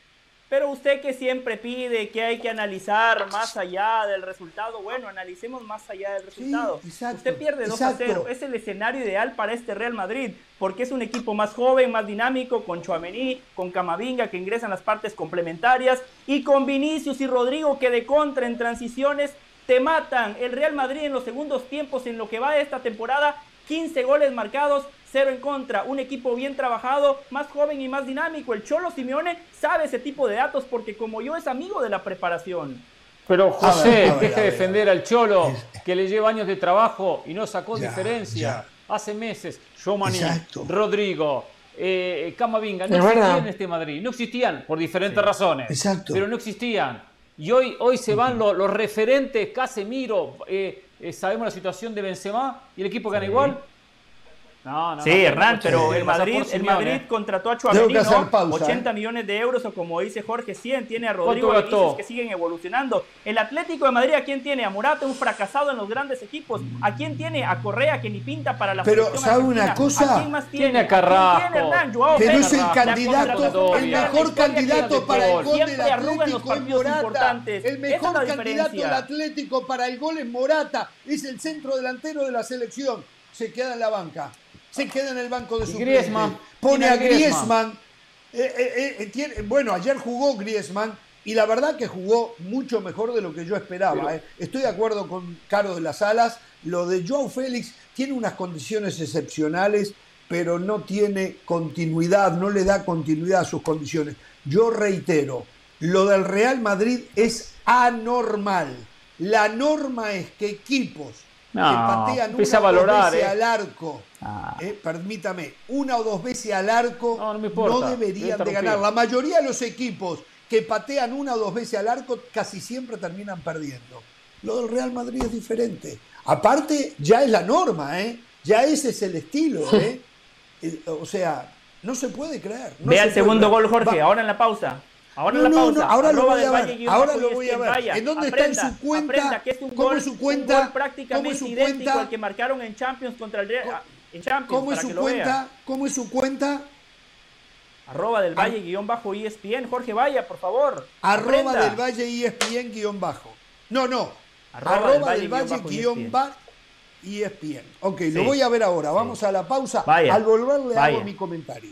Pero usted que siempre pide que hay que analizar más allá del resultado, bueno, analicemos más allá del resultado. usted pierde 2 a 0, es el escenario ideal para este Real Madrid, porque es un equipo más joven, más dinámico, con Chuamení, con Camavinga que ingresan las partes complementarias y con Vinicius y Rodrigo que de contra en transiciones te matan. El Real Madrid en los segundos tiempos en lo que va de esta temporada, 15 goles marcados, cero en contra, un equipo bien trabajado, más joven y más dinámico. El Cholo Simeone sabe ese tipo de datos porque como yo es amigo de la preparación. Pero José, deje de defender al Cholo, que le lleva años de trabajo y no sacó diferencia. Hace meses, Shomani, Rodrigo, eh, Camavinga, no existían en este Madrid. No existían por diferentes razones. Exacto. Pero no existían. Y hoy, hoy se van los, referentes, Casemiro, eh, eh, sabemos la situación de Benzema y el equipo gana igual. No, no, sí, Hernán, pero el Madrid, el Madrid contrató a Chuamení, 80 ¿eh? millones de euros o como dice Jorge, 100 tiene a Rodrigo Vinicius que siguen evolucionando. El Atlético de Madrid, ¿a quién tiene? A Morata, un fracasado en los grandes equipos. ¿A quién tiene? A Correa, que ni pinta para la Pero, ¿sabe una cosa? ¿A quién más tiene? Tiene a Carrasco. Tiene Hernán, Joao Pero es el candidato, el mejor candidato para el gol del Atlético es Morata. El mejor candidato del Atlético para el gol es Morata. Es el centro delantero de la selección. Se queda en la banca se queda en el banco de su Griezmann. Pone a Griezmann. Eh, eh, eh, bueno, ayer jugó Griezmann y la verdad que jugó mucho mejor de lo que yo esperaba. Estoy de acuerdo con Caro de las Alas. Lo de Joao Félix tiene unas condiciones excepcionales, pero no tiene continuidad, no le da continuidad a sus condiciones. Yo reitero, lo del Real Madrid es anormal. La norma es que equipos que patean una a valorar, veces al arco Ah. Eh, permítame, una o dos veces al arco no, deberían de ganar. La mayoría de los equipos que patean una o dos veces al arco casi siempre terminan perdiendo. Lo del Real Madrid es diferente. Aparte, ya es la norma, ¿eh? Ya ese es el estilo, ¿eh? eh o sea, no se puede creer. Vea el segundo gol, Jorge, ahora en la pausa. Ahora en la pausa. ahora lo voy a ver. Ahora lo voy a ver. ¿En dónde está en su cuenta? que es un ¿Cómo gol, su cuenta? Un gol prácticamente idéntico al que marcaron en Champions contra el Real. ¿Cómo es su cuenta? ¿Cómo es su cuenta? Arroba del Valle guion bajo ESPN. Jorge Vaya, por favor. Arroba del Valle ESPN guion bajo. No, no. Arroba, del Valle, guion bajo ESPN. Ok, lo voy a ver ahora. Vamos a la pausa. Al volver le hago mi comentario.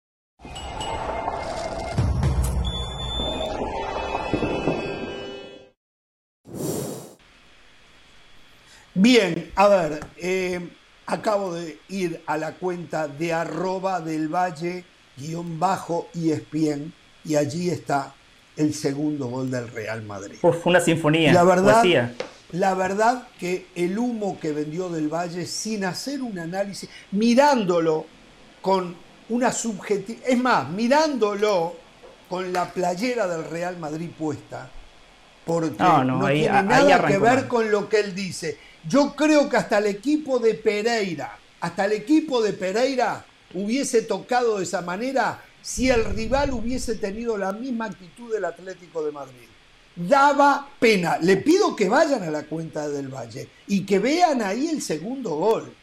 Bien, a ver, eh, acabo de ir a la cuenta de arroba del valle guion bajo y espien y allí está el segundo gol del Real Madrid. Fue una sinfonía. La verdad, la verdad que el humo que vendió del Valle sin hacer un análisis, mirándolo con una subjetividad, es más, mirándolo con la playera del Real Madrid puesta, porque no, tiene nada que ver con lo que él dice yo creo que hasta el equipo de Pereira, hasta el equipo de Pereira hubiese tocado de esa manera si el rival hubiese tenido la misma actitud del Atlético de Madrid. Daba pena. Le pido que vayan a la cuenta del Valle y que vean ahí el segundo gol.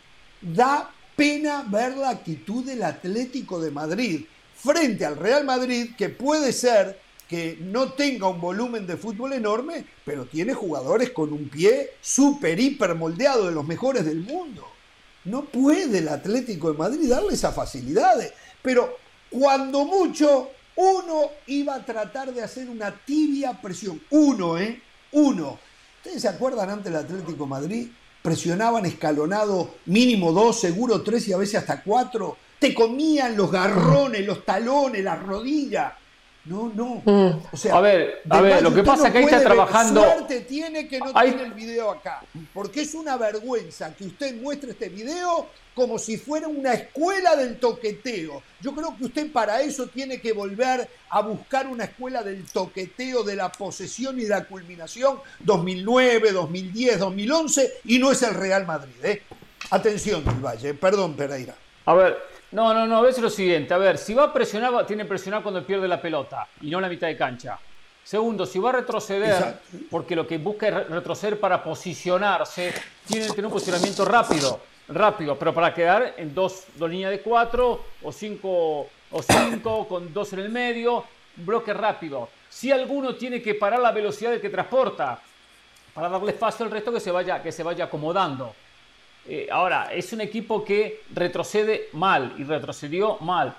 Da pena ver la actitud del Atlético de Madrid frente al Real Madrid, que puede ser que no tenga un volumen de fútbol enorme, pero tiene jugadores con un pie súper, hiper moldeado de los mejores del mundo. No puede el Atlético de Madrid darle esas facilidades. Pero cuando mucho, Uno iba a tratar de hacer una tibia presión. Uno, ¿eh? Uno. ¿Ustedes se acuerdan antes del Atlético Madrid? Presionaban escalonado mínimo dos, seguro tres y a veces hasta cuatro. Te comían los garrones, los talones, las rodillas. No, no. Mm. O sea, a ver, a ver, lo que pasa es que ahí está trabajando. Suerte tiene que no tiene el video acá. Porque es una vergüenza que usted muestre este video como si fuera una escuela del toqueteo. Yo creo que usted para eso tiene que volver a buscar una escuela del toqueteo, de la posesión y de la culminación 2009, 2010, 2011 y no es el Real Madrid. ¿eh? Atención, del Valle. Perdón, Pereira. A ver, no, no, no, es lo siguiente. A ver, si va a presionar, tiene que presionar cuando pierde la pelota y no en la mitad de cancha. Segundo, si va a retroceder, porque lo que busca es retroceder para posicionarse, tiene que tener un posicionamiento rápido, rápido, pero para quedar en dos, dos líneas de cuatro o cinco, o cinco con dos en el medio, un bloque rápido. Si alguno tiene que parar la velocidad del que transporta, para darle espacio al resto que se vaya, que se vaya acomodando. Eh, ahora, es un equipo que retrocede mal y retrocedió mal.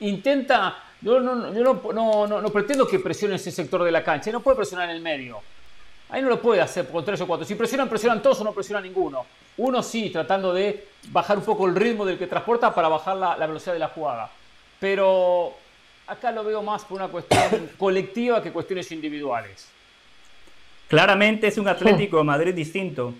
Intenta, yo no, no, no, pretendo que presione ese sector de la cancha, no puede presionar en el medio. Ahí no lo puede hacer con tres o cuatro. Si presionan, presionan todos o no presionan ninguno. Uno sí, tratando de bajar un poco el ritmo del que transporta para bajar la, la velocidad de la jugada. Pero acá lo veo más por una cuestión colectiva que cuestiones individuales. Claramente es un Atlético de Madrid distinto.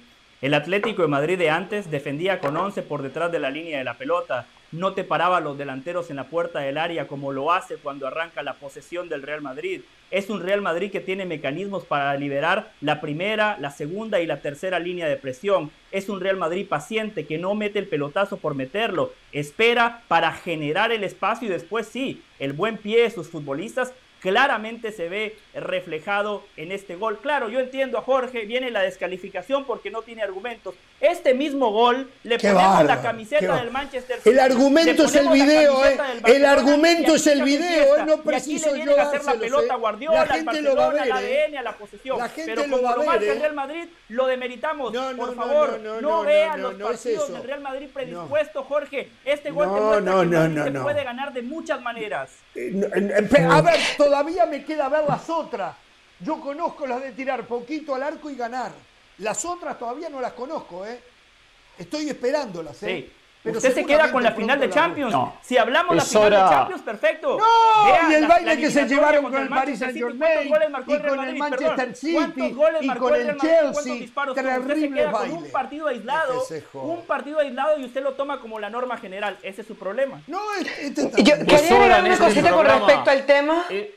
El Atlético de Madrid de antes defendía con 11 por detrás de la línea de la pelota, no te paraba los delanteros en la puerta del área como lo hace cuando arranca la posesión del Real Madrid. Es un Real Madrid que tiene mecanismos para liberar la primera, la segunda y la tercera línea de presión. Es un Real Madrid paciente que no mete el pelotazo por meterlo, espera para generar el espacio y después sí, el buen pie de sus futbolistas claramente se ve reflejado en este gol. Claro, yo entiendo a Jorge, viene la descalificación porque no tiene argumentos. Este mismo gol le ponemos la camiseta del Manchester City. El argumento es el video, eh. El argumento es el video, eh. no preciso y aquí le yo a hacer la pelota a Guardiola, la gente lo va a ver, al ADN, eh. a la posesión. La gente Pero lo como va lo marca el Real Madrid, lo demeritamos. No, no, Por favor, no, no, vean los partidos del Real Madrid predispuesto, Jorge. Este gol no, no, no, se puede ganar de muchas maneras. A ver, todavía me queda ver las otras. Yo conozco las de tirar poquito al arco y ganar. Las otras todavía no las conozco, ¿eh? Estoy esperándolas, ¿eh? Pero Usted se queda con la final de Champions. Si hablamos de la final de Champions, perfecto. No, y el baile que se llevaron con el Paris Saint Germain, y con el Manchester City, y con el Chelsea. Terrible baile. Con un partido aislado, un partido aislado y usted lo toma como la norma general. Ese es su problema. No, este, Yo quería agregar una este cosita con respecto al tema. Eh,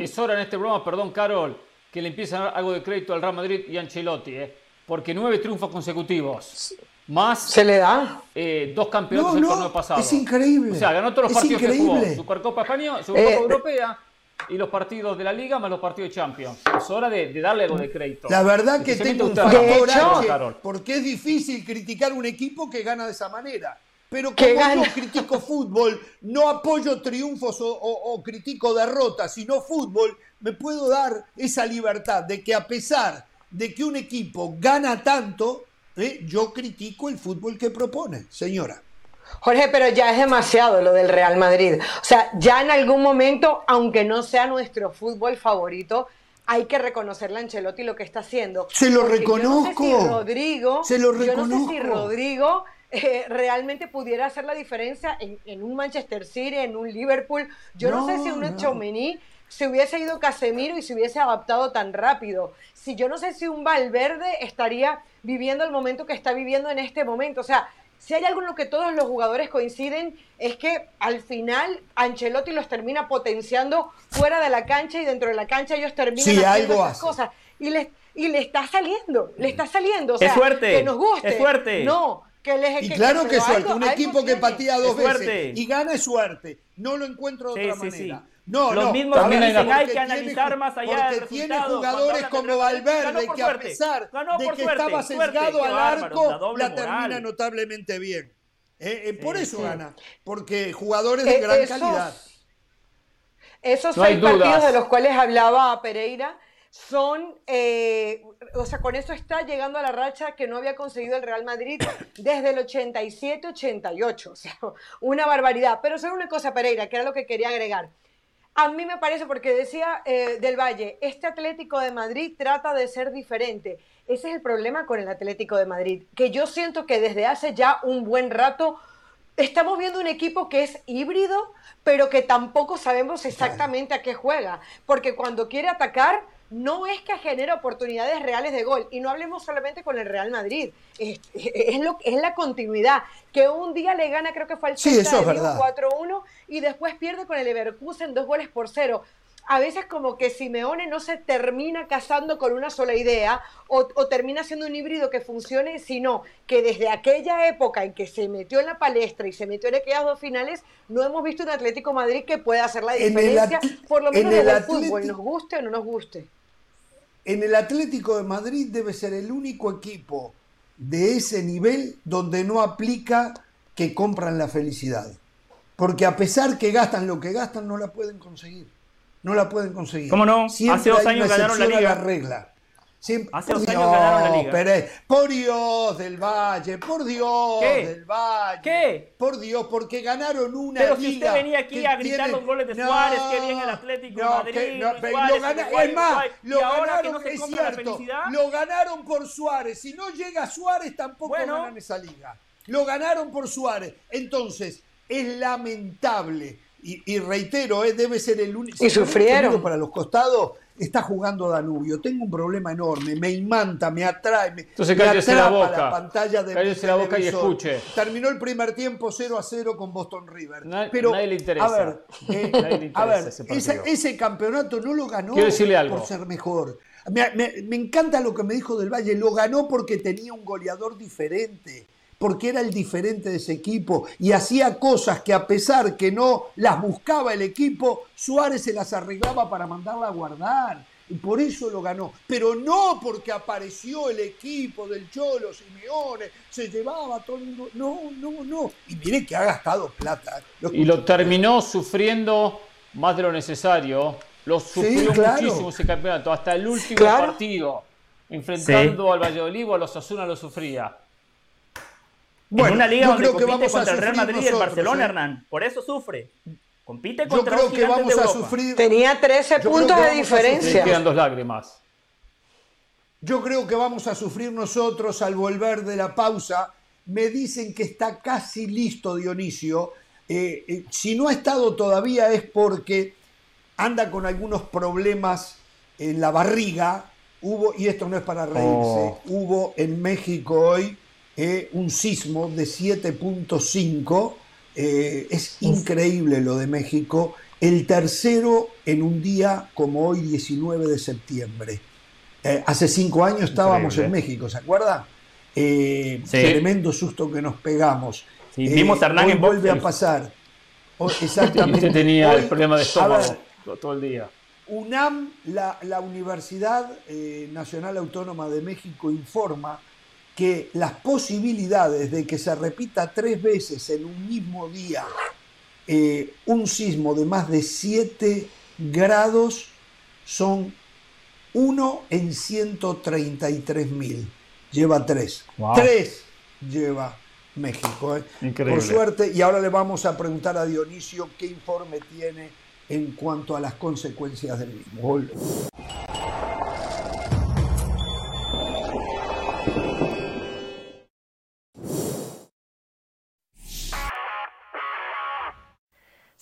es hora en este programa, perdón, Carol, que le empiezan a dar algo de crédito al Real Madrid y a Ancelotti, ¿eh? porque nueve triunfos consecutivos. Más. Se le da. Eh, dos campeonatos no, el torneo pasado. Es increíble. O sea, ganó todos los partidos que jugó. Supercopa Española, Supercopa eh, Europea y los partidos de la Liga más los partidos de Champions. Es hora de, darle algo de crédito. La verdad que tengo un factor porque es difícil criticar un equipo que gana de esa manera. Pero como yo critico fútbol, no apoyo triunfos o, critico derrotas, sino fútbol, me puedo dar esa libertad de que a pesar de que un equipo gana tanto, ¿eh? yo critico el fútbol que propone, señora. Jorge, pero ya es demasiado lo del Real Madrid. O sea, ya en algún momento, aunque no sea nuestro fútbol favorito, hay que reconocerle a Ancelotti lo que está haciendo. Se lo reconozco. Yo no sé si Rodrigo, se lo reconozco. Yo no sé si Rodrigo eh, realmente pudiera hacer la diferencia en, un Manchester City, en un Liverpool. Yo no, sé si un no. Chomení se hubiese ido Casemiro y se hubiese adaptado tan rápido. Si yo no sé si un Valverde estaría viviendo el momento que está viviendo en este momento. O sea, si hay algo en lo que todos los jugadores coinciden es que al final Ancelotti los termina potenciando fuera de la cancha y dentro de la cancha ellos terminan haciendo esas cosas. Y le, y le está saliendo, le está saliendo. O sea, es suerte. Que nos guste. Es suerte. No, y claro que, es suerte. Un equipo que patía dos veces y gana es suerte. No lo encuentro de otra manera. No, Los no, mismos también hay, hay que analizar más allá Porque tiene jugadores como Valverde que a pesar de que estaba sesgado al arco, la termina notablemente bien. Eh, eh, por eso gana, porque jugadores de eh, gran calidad. Esos seis partidos de los cuales hablaba Pereira son, eh, o sea, con eso está llegando a la racha que no había conseguido el Real Madrid desde el 87-88, o sea, una barbaridad. Pero solo una cosa, Pereira, que era lo que quería agregar. A mí me parece, porque decía eh, Del Valle, este Atlético de Madrid trata de ser diferente. Ese es el problema con el Atlético de Madrid, que yo siento que desde hace ya un buen rato estamos viendo un equipo que es híbrido, pero que tampoco sabemos exactamente a qué juega, porque cuando quiere atacar no es que genere oportunidades reales de gol. Y no hablemos solamente con el Real Madrid. Es, lo, es la continuidad. Que un día le gana, creo que fue el sí, 4-1 y después pierde con el Leverkusen dos goles por cero. A veces como que Simeone no se termina casando con una sola idea o, termina siendo un híbrido que funcione, sino que desde aquella época en que se metió en la palestra y se metió en aquellas dos finales, no hemos visto un Atlético Madrid que pueda hacer la diferencia, por lo menos en el, fútbol, nos guste o no nos guste en el Atlético de Madrid debe ser el único equipo de ese nivel donde no aplica que compran la felicidad. Porque a pesar que gastan lo que gastan, no la pueden conseguir. No la pueden conseguir. ¿Cómo no? Hace dos años ganaron la liga. La regla. Hace dos años ganaron la liga. por Dios del Valle, por Dios del Valle. ¿Qué? Por Dios, porque ganaron una pero liga. Pero si usted venía aquí a gritar los goles de Suárez, que bien el Atlético de Madrid. lo ganaron, es más, lo ganaron, es cierto, lo ganaron por Suárez. Si no llega Suárez, tampoco ganan esa liga. Lo ganaron por Suárez. Entonces, es lamentable. Y, reitero, eh, debe ser el único. Y sufrieron. Para los costados está jugando Danubio, tengo un problema enorme, me imanta, me atrae, me, Entonces, me cállese la, boca. la pantalla de cállese la boca y escuche. Terminó el primer tiempo 0 a 0 con Boston River. Pero, nadie le interesa. A ver, eh, a ver ese, campeonato no lo ganó por ser mejor. Me, me encanta lo que me dijo Del Valle, lo ganó porque tenía un goleador diferente porque era el diferente de ese equipo y hacía cosas que a pesar que no las buscaba el equipo, Suárez se las arreglaba para mandarla a guardar. Y por eso lo ganó. Pero no porque apareció el equipo del Cholo, Simeone, se llevaba todo el mundo. No, no, no. Y mire que ha gastado plata. y lo terminó sufriendo más de lo necesario. Lo sufrió muchísimo ese campeonato. Hasta el último partido. Enfrentando al Valladolid o a los Asuna lo sufría. Bueno, en una liga donde compite contra el Real Madrid y el Barcelona, ¿eh? Hernán. Por eso sufre. Compite contra Yo creo que vamos a sufrir. Tenía 13 puntos de diferencia. Quedan dos lágrimas. Yo creo que vamos a sufrir nosotros al volver de la pausa. Me dicen que está casi listo Dionisio. Eh, eh, si no ha estado todavía es porque anda con algunos problemas en la barriga. Hubo, y esto no es para reírse, oh. hubo en México hoy eh, un sismo de 7.5. Eh, es increíble lo de México. El tercero en un día como hoy, 19 de septiembre. Eh, hace cinco años estábamos en México, ¿se acuerda? Tremendo susto que nos pegamos. vimos a Hernán vuelve a pasar. exactamente. tenía el problema de estómago todo el día. UNAM, la, la Universidad Nacional Autónoma de México, informa que las posibilidades de que se repita tres veces en un mismo día eh, un sismo de más de 7 grados son 1 en 133 mil. Lleva 3. 3 lleva México. ¿eh? Por suerte, y ahora le vamos a preguntar a Dionisio qué informe tiene en cuanto a las consecuencias del mismo.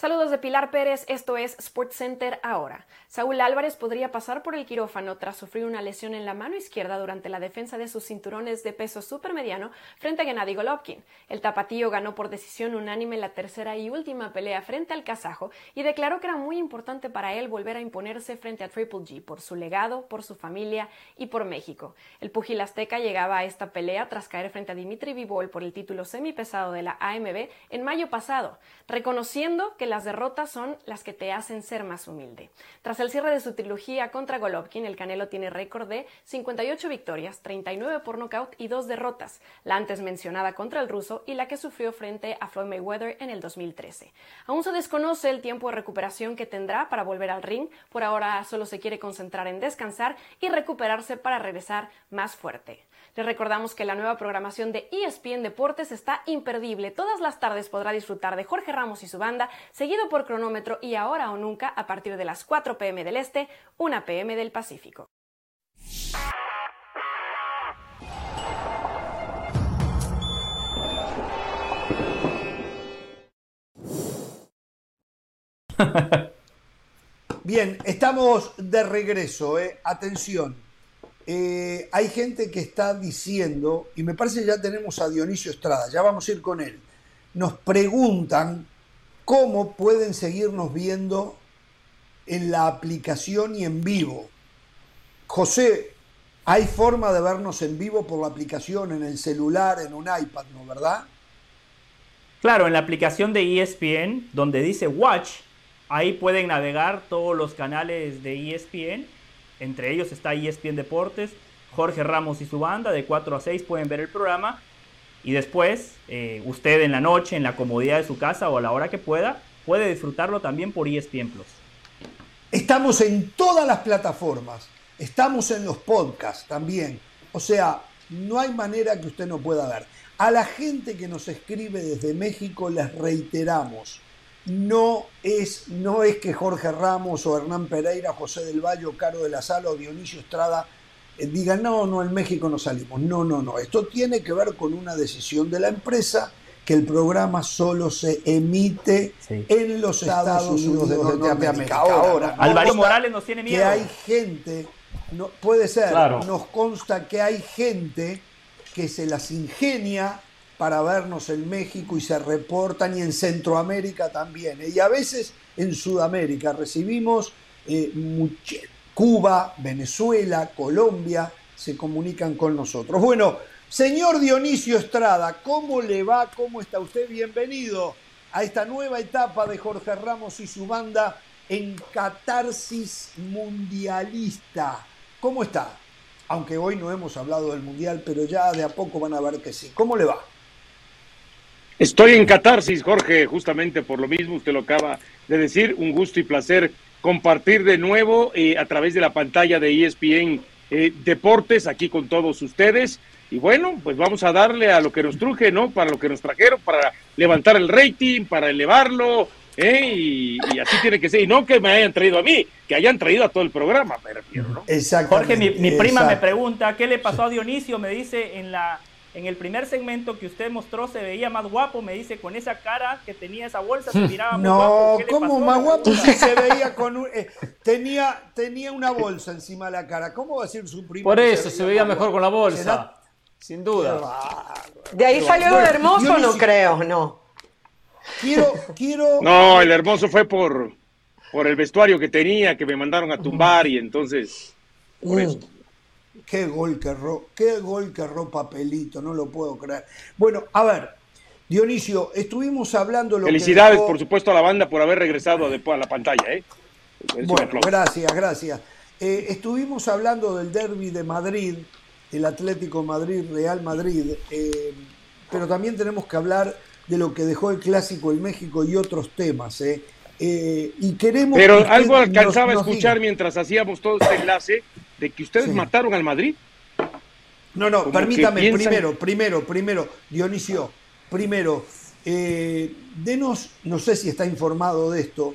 Saludos de Pilar Pérez, esto es SportsCenter ahora. Saúl Álvarez podría pasar por el quirófano tras sufrir una lesión en la mano izquierda durante la defensa de sus cinturones de peso supermediano frente a Gennady Golovkin. El tapatío ganó por decisión unánime la tercera y última pelea frente al kazajo y declaró que era muy importante para él volver a imponerse frente a Triple G por su legado, por su familia y por México. El pugil azteca llegaba a esta pelea tras caer frente a Dimitri Vivol por el título semipesado de la AMB en mayo pasado, reconociendo que la las derrotas son las que te hacen ser más humilde. Tras el cierre de su trilogía contra Golovkin, el Canelo tiene récord de 58 victorias, 39 por nocaut y dos derrotas, la antes mencionada contra el ruso y la que sufrió frente a Floyd Mayweather en el 2013. Aún se desconoce el tiempo de recuperación que tendrá para volver al ring, por ahora solo se quiere concentrar en descansar y recuperarse para regresar más fuerte. Les recordamos que la nueva programación de ESPN Deportes está imperdible. Todas las tardes podrá disfrutar de Jorge Ramos y su banda, seguido por cronómetro y ahora o nunca a partir de las 4 pm del Este, 1 pm del Pacífico. Bien, estamos de regreso, eh. atención. Eh, hay gente que está diciendo, y me parece que ya tenemos a Dionisio Estrada, ya vamos a ir con él. Nos preguntan cómo pueden seguirnos viendo en la aplicación y en vivo. José, hay forma de vernos en vivo por la aplicación, en el celular, en un iPad, ¿no? ¿Verdad? Claro, en la aplicación de ESPN, donde dice Watch, ahí pueden navegar todos los canales de ESPN. Entre ellos está ESPN Deportes, Jorge Ramos y su banda, de 4 a 6 pueden ver el programa. Y después, eh, usted en la noche, en la comodidad de su casa o a la hora que pueda, puede disfrutarlo también por ESPN Plus. Estamos en todas las plataformas, estamos en los podcasts también. O sea, no hay manera que usted no pueda ver. A la gente que nos escribe desde México les reiteramos, no es, no es que Jorge Ramos o Hernán Pereira, José del Valle, Caro de la Sala o Dionisio Estrada eh, digan, no, no, en México no salimos. No, no, no. Esto tiene que ver con una decisión de la empresa que el programa solo se emite en los Estados, Unidos, de Norteamérica. Ahora, Alvaro Morales nos tiene miedo. Que hay gente, no, puede ser, nos consta que hay gente que se las ingenia para vernos en México y se reportan y en Centroamérica también. ¿eh? Y a veces en Sudamérica recibimos eh, Cuba, Venezuela, Colombia, se comunican con nosotros. Bueno, señor Dionisio Estrada, ¿cómo le va? ¿Cómo está usted? Bienvenido a esta nueva etapa de Jorge Ramos y su banda en catarsis mundialista. ¿Cómo está? aunque hoy no hemos hablado del Mundial, pero ya de a poco van a ver que sí. ¿Cómo le va? Estoy en catarsis, Jorge, justamente por lo mismo, usted lo acaba de decir, un gusto y placer compartir de nuevo eh, a través de la pantalla de ESPN eh, Deportes aquí con todos ustedes. Y bueno, pues vamos a darle a lo que nos truje, ¿no? Para lo que nos trajeron, para levantar el rating, para elevarlo, ¿eh? Y, así tiene que ser. Y no que me hayan traído a mí, que hayan traído a todo el programa, me refiero, ¿no? Jorge, mi, prima me pregunta, ¿qué le pasó a Dionisio? Me dice en la en el primer segmento que usted mostró se veía más guapo, me dice, con esa cara que tenía esa bolsa, se miraba más guapo. No, ¿cómo más guapo si se veía con un... Eh, tenía, tenía una bolsa encima de la cara. ¿Cómo va a decir su primo? Por eso, se veía, mejor con la bolsa. Sin duda. De ahí salió lo hermoso, no creo, no. Quiero, quiero. No, el hermoso fue por, por el vestuario que tenía, que me mandaron a tumbar y entonces. Por eso. Qué gol que erró, qué gol que erró papelito, no lo puedo creer. Bueno, a ver, Dionisio, estuvimos hablando lo Felicidades, por supuesto, a la banda por haber regresado después a la pantalla, ¿eh? bueno, gracias, gracias. Eh, estuvimos hablando del derby de Madrid, el Atlético Madrid, Real Madrid, eh, pero también tenemos que hablar de lo que dejó el clásico en México y otros temas. ¿eh? eh y queremos Pero algo alcanzaba a escuchar mientras hacíamos todo este enlace de que ustedes mataron al Madrid. No, no, permítame, primero, primero, primero, Dionisio, primero, eh, denos, no sé si está informado de esto,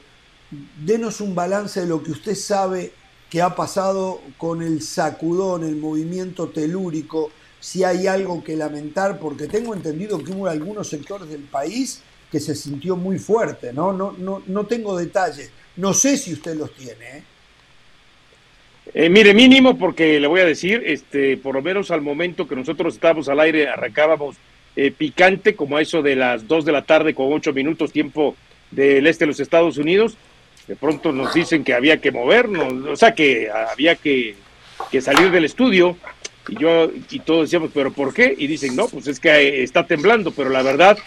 denos un balance de lo que usted sabe que ha pasado con el sacudón, el movimiento telúrico, si hay algo que lamentar, porque tengo entendido que hubo algunos sectores del país que se sintió muy fuerte, ¿no? No, no, no tengo detalles. No sé si usted los tiene. ¿eh? Eh, mire, mínimo, porque le voy a decir, este, por lo menos al momento que nosotros estábamos al aire, arrancábamos eh, picante, como a eso de las 2 de la tarde con 8 minutos tiempo del este de los Estados Unidos. De pronto nos dicen que había que movernos, o sea, que había que, que salir del estudio y yo y todos decíamos, ¿pero por qué? Y dicen, no, pues es que está temblando, pero la verdad,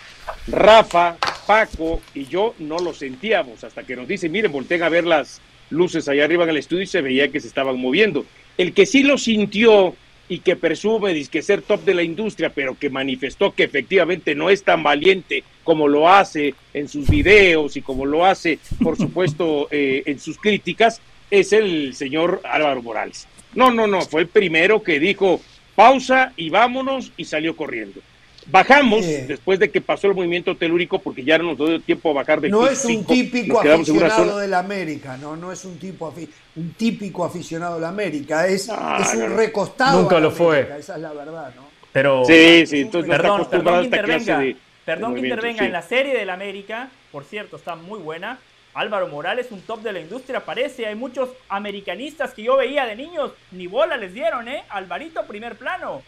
Rafa, Paco y yo no lo sentíamos hasta que nos dicen, miren, volteen a ver las luces allá arriba en el estudio y se veía que se estaban moviendo. El que sí lo sintió y que presume que ser top de la industria, pero que manifestó que efectivamente no es tan valiente como lo hace en sus videos y como lo hace, por supuesto, eh, en sus críticas, es el señor Álvaro Morales. No, no, no, fue el primero que dijo pausa y vámonos y salió corriendo. Bajamos después de que pasó el movimiento telúrico porque ya no nos dio tiempo a bajar de No es un típico aficionado del América, no, no es un tipo un típico aficionado del América, es, es un recostado. Nunca lo fue. Esa es la verdad, ¿no? Pero sí, sí, entonces perdón, perdón que intervenga, perdón que intervenga en la serie del América, por cierto, está muy buena. Álvaro Morales, un top de la industria, parece. Hay muchos americanistas que yo veía de niños, ni bola les dieron, ¿eh? Alvarito, primer plano.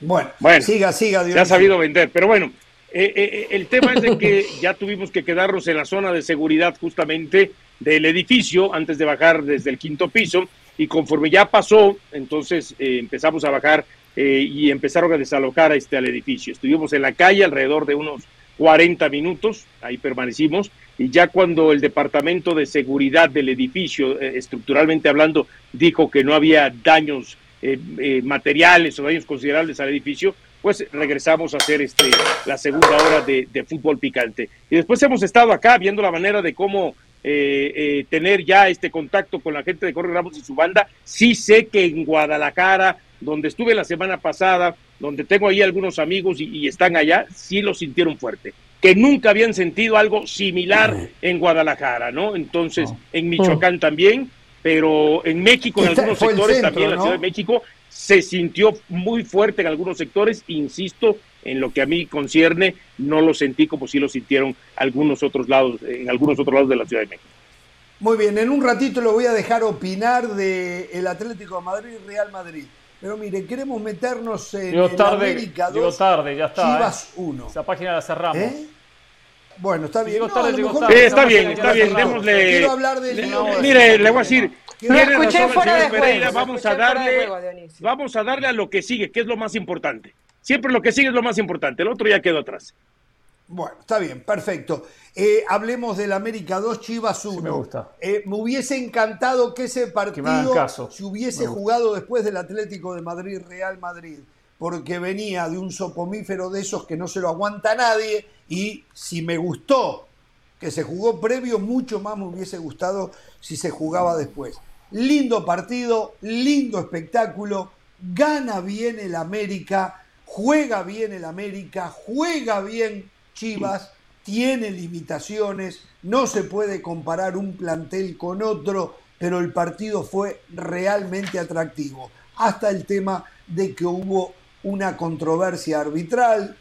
Bueno, bueno siga, siga. Se ha sabido vender, pero bueno, eh, eh, eh, el tema es de que ya tuvimos que quedarnos en la zona de seguridad justamente del edificio antes de bajar desde el quinto piso y conforme ya pasó, entonces empezamos a bajar y empezaron a desalojar este, al edificio. Estuvimos en la calle alrededor de unos 40 minutos, ahí permanecimos, y ya cuando el departamento de seguridad del edificio, estructuralmente hablando, dijo que no había daños eh, eh, materiales o daños considerables al edificio, pues regresamos a hacer este, la segunda hora de, fútbol picante. Y después hemos estado acá viendo la manera de cómo eh, tener ya este contacto con la gente de Jorge Ramos y su banda. Sí sé que en Guadalajara, donde estuve la semana pasada, donde tengo ahí algunos amigos y, y están allá, sí lo sintieron fuerte que nunca habían sentido algo similar en Guadalajara, ¿no? Entonces, en Michoacán también, pero en México, en algunos sectores, también en la Ciudad de México, se sintió muy fuerte en algunos sectores, insisto, en lo que a mí concierne, no lo sentí como si lo sintieron algunos otros lados, en algunos otros lados de la Ciudad de México. Muy bien, en un ratito lo voy a dejar opinar del el Atlético de Madrid y Real Madrid. Pero mire, queremos meternos en el América 2, tarde, ya está, Chivas 1. ¿eh? Esa página la cerramos. ¿Eh? Bueno, está bien. está bien, está bien. Démosle. Quiero hablar de Mire, le voy a decir. vamos a darle, vamos a darle a lo que sigue, que es lo más importante. Siempre lo que sigue es lo más importante. El otro ya quedó atrás. Bueno, está bien, perfecto. Eh, hablemos del América 2, Chivas 1. me gusta. Eh, me hubiese encantado que ese partido se hubiese jugado después del Atlético de Madrid, Real Madrid porque venía de un sopomífero de esos que no se lo aguanta nadie y si me gustó que se jugó previo, mucho más me hubiese gustado si se jugaba después. Lindo partido, lindo espectáculo, gana bien el América, juega bien el América, juega bien Chivas, tiene limitaciones, no se puede comparar un plantel con otro, pero el partido fue realmente atractivo. Hasta el tema de que hubo una controversia arbitral.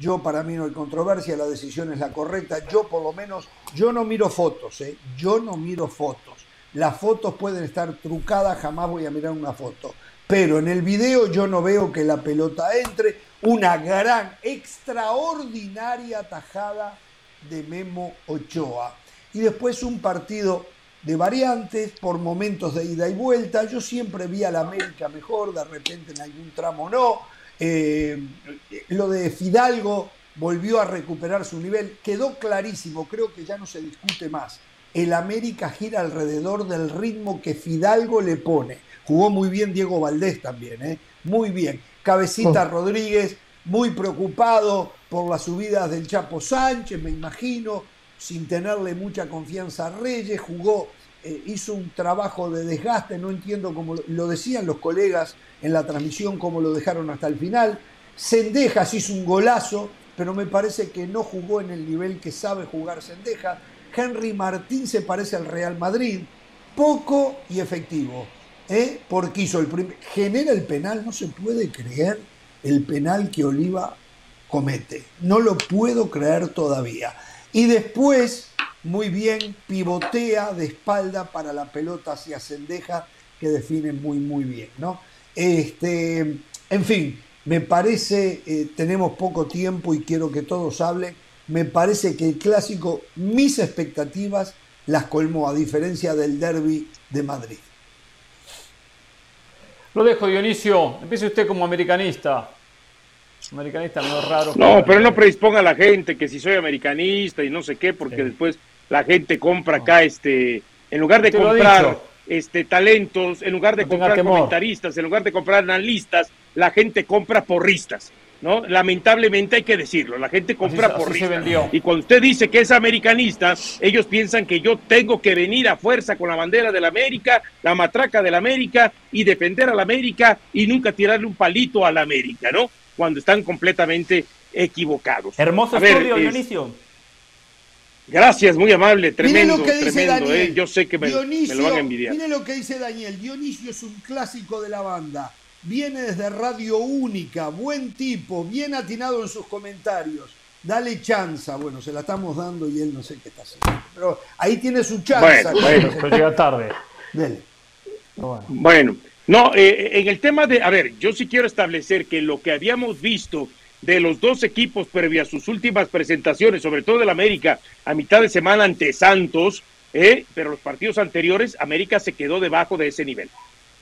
Yo para mí no hay controversia, la decisión es la correcta. Yo por lo menos, yo no miro fotos, ¿eh? yo no miro fotos. Las fotos pueden estar trucadas, jamás voy a mirar una foto. Pero en el video yo no veo que la pelota entre. Una gran, extraordinaria tajada de Memo Ochoa. Y después un partido de variantes, por momentos de ida y vuelta. Yo siempre vi a la América mejor, de repente en algún tramo no. Eh, lo de Fidalgo volvió a recuperar su nivel, quedó clarísimo, creo que ya no se discute más. El América gira alrededor del ritmo que Fidalgo le pone. Jugó muy bien Diego Valdés también, ¿eh? muy bien. Cabecita oh. Rodríguez, muy preocupado por las subidas del Chapo Sánchez, me imagino, sin tenerle mucha confianza a Reyes, jugó, eh, hizo un trabajo de desgaste, no entiendo cómo lo decían los colegas en la transmisión como lo dejaron hasta el final. Sendejas hizo un golazo, pero me parece que no jugó en el nivel que sabe jugar Sendejas. Henry Martín se parece al Real Madrid, poco y efectivo, ¿eh? porque hizo el primer... Genera el penal, no se puede creer el penal que Oliva comete. No lo puedo creer todavía. Y después, muy bien, pivotea de espalda para la pelota hacia Sendeja, que define muy, muy bien, ¿no? Este, en fin, me parece, eh, tenemos poco tiempo y quiero que todos hablen, me parece que el clásico, mis expectativas las colmó, a diferencia del derby de Madrid. Lo dejo, Dionisio. Empiece usted como americanista. Americanista no raro. No, pero no predisponga a la gente que si soy americanista y no sé qué, porque después la gente compra acá, este, en lugar de comprar este, talentos, en lugar de comprar comentaristas, en lugar de comprar analistas, la gente compra porristas. ¿no? Lamentablemente hay que decirlo, la gente compra por Y cuando usted dice que es americanista, ellos piensan que yo tengo que venir a fuerza con la bandera de la América, la matraca de la América y defender a la América y nunca tirarle un palito a la América, ¿no? Cuando están completamente equivocados. Hermoso estudio, Dionisio. Gracias, muy amable, tremendo, lo que dice tremendo. ¿eh? Yo sé que me, me, lo van a envidiar. Mire lo que dice Daniel. Dionisio es un clásico de la banda viene desde Radio Única, buen tipo, bien atinado en sus comentarios. Dale chanza. Bueno, se la estamos dando y él no sé qué está haciendo. Pero ahí tiene su chanza. Bueno, pero llega tarde. Dele. Bueno. No, eh, en el tema de, a ver, yo sí quiero establecer que lo que habíamos visto de los dos equipos previa a sus últimas presentaciones, sobre todo del América, a mitad de semana ante Santos, eh, pero los partidos anteriores, América se quedó debajo de ese nivel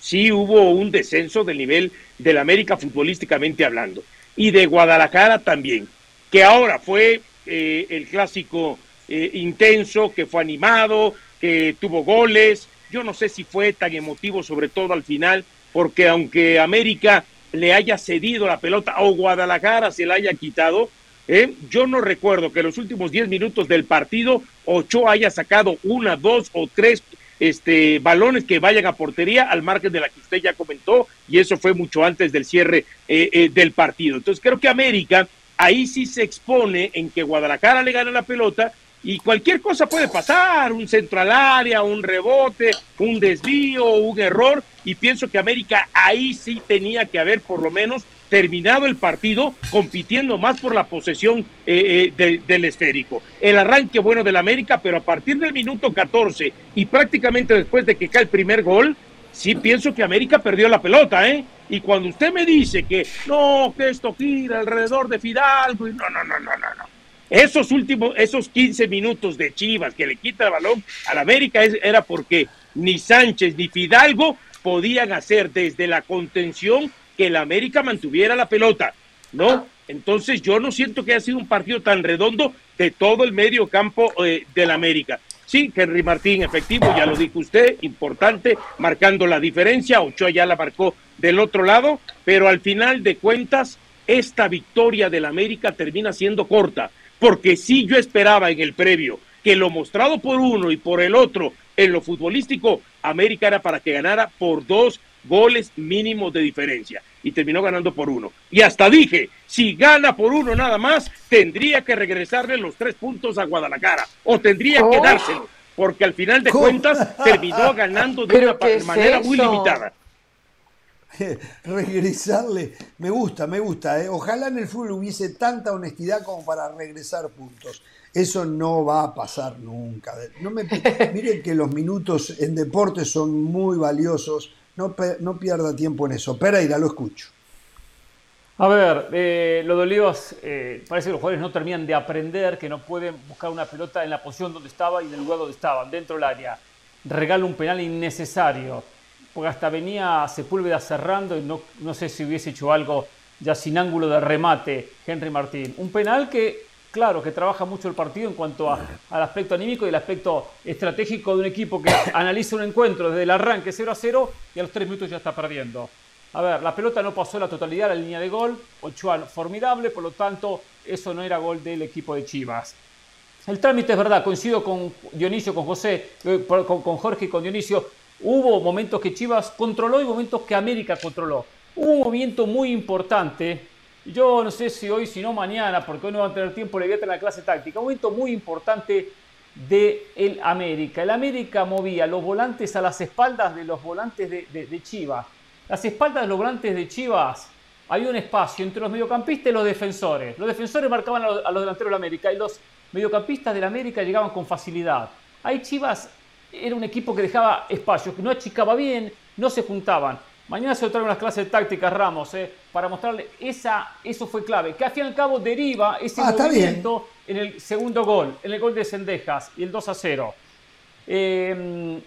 sí hubo un descenso del nivel del América futbolísticamente hablando. Y de Guadalajara también, que ahora fue eh, el clásico eh, intenso, que fue animado, que tuvo goles. Yo no sé si fue tan emotivo, sobre todo al final, porque aunque América le haya cedido la pelota o Guadalajara se la haya quitado, eh, yo no recuerdo que en los últimos 10 minutos del partido Ochoa haya sacado una, dos o tres este, balones que vayan a portería al margen de la que usted ya comentó, y eso fue mucho antes del cierre eh, eh, del partido. Entonces creo que América ahí sí se expone en que Guadalajara le gana la pelota y cualquier cosa puede pasar, un centro al área, un rebote, un desvío, un error, y pienso que América ahí sí tenía que haber por lo menos terminado el partido compitiendo más por la posesión eh, eh, del esférico. El arranque bueno del América, pero a partir del minuto 14 y prácticamente después de que cae el primer gol, sí pienso que América perdió la pelota, ¿eh? Y cuando usted me dice que no, que esto gira alrededor de Fidalgo, y no, no, no, no, no, no. Esos últimos, esos 15 minutos de Chivas que le quita el balón al América era porque ni Sánchez ni Fidalgo podían hacer desde la contención que el América mantuviera la pelota, ¿no? Entonces yo no siento que haya sido un partido tan redondo de todo el medio campo eh, del América. Sí, Henry Martín, efectivo, ya lo dijo usted, importante, marcando la diferencia, Ochoa ya la marcó del otro lado, pero al final de cuentas, esta victoria del América termina siendo corta, porque si yo esperaba en el previo que lo mostrado por uno y por el otro en lo futbolístico, América era para que ganara por dos goles mínimos de diferencia y terminó ganando por uno. Y hasta dije, si gana por uno nada más, tendría que regresarle los tres puntos a Guadalajara o tendría que oh. dárselo, porque al final de cuentas terminó ganando de una manera muy limitada. regresarle, me gusta, me gusta. ¿eh? Ojalá en el fútbol hubiese tanta honestidad como para regresar puntos. Eso no va a pasar nunca. No me, miren que los minutos en deporte son muy valiosos no, pierda tiempo en eso. Pereira, lo escucho. A ver, eh, lo de Olivas, eh, parece que los jugadores no terminan de aprender que no pueden buscar una pelota en la posición donde estaba y en el lugar donde estaban, dentro del área. Regala un penal innecesario, porque hasta venía Sepúlveda cerrando y no, no sé si hubiese hecho algo ya sin ángulo de remate Henry Martín. Un penal que claro, que trabaja mucho el partido en cuanto al aspecto anímico y el aspecto estratégico de un equipo que analiza un encuentro desde el arranque 0 a 0 y a los 3 minutos ya está perdiendo. A ver, la pelota no pasó la totalidad a la línea de gol, Ochoa formidable, por lo tanto, eso no era gol del equipo de Chivas. El trámite es verdad, coincido con Dionisio, con José, eh, con, con Jorge y con Dionisio. Hubo momentos que Chivas controló y momentos que América controló. Hubo un movimiento muy importante yo no sé si hoy, si no mañana, porque hoy no va a tener tiempo, le voy a tener la clase táctica. Un momento muy importante de el América. El América movía los volantes a las espaldas de los volantes de, de, Chivas. Las espaldas de los volantes de Chivas, había un espacio entre los mediocampistas y los defensores. Los defensores marcaban a los, delanteros del América y los mediocampistas del América llegaban con facilidad. Ahí Chivas era un equipo que dejaba espacio, que no achicaba bien, no se juntaban. Mañana se traigo unas clases de tácticas, Ramos, eh, para mostrarle esa, eso fue clave, que al fin y al cabo deriva ese ah, movimiento en el segundo gol, en el gol de Sendejas y el 2 a 0. Em,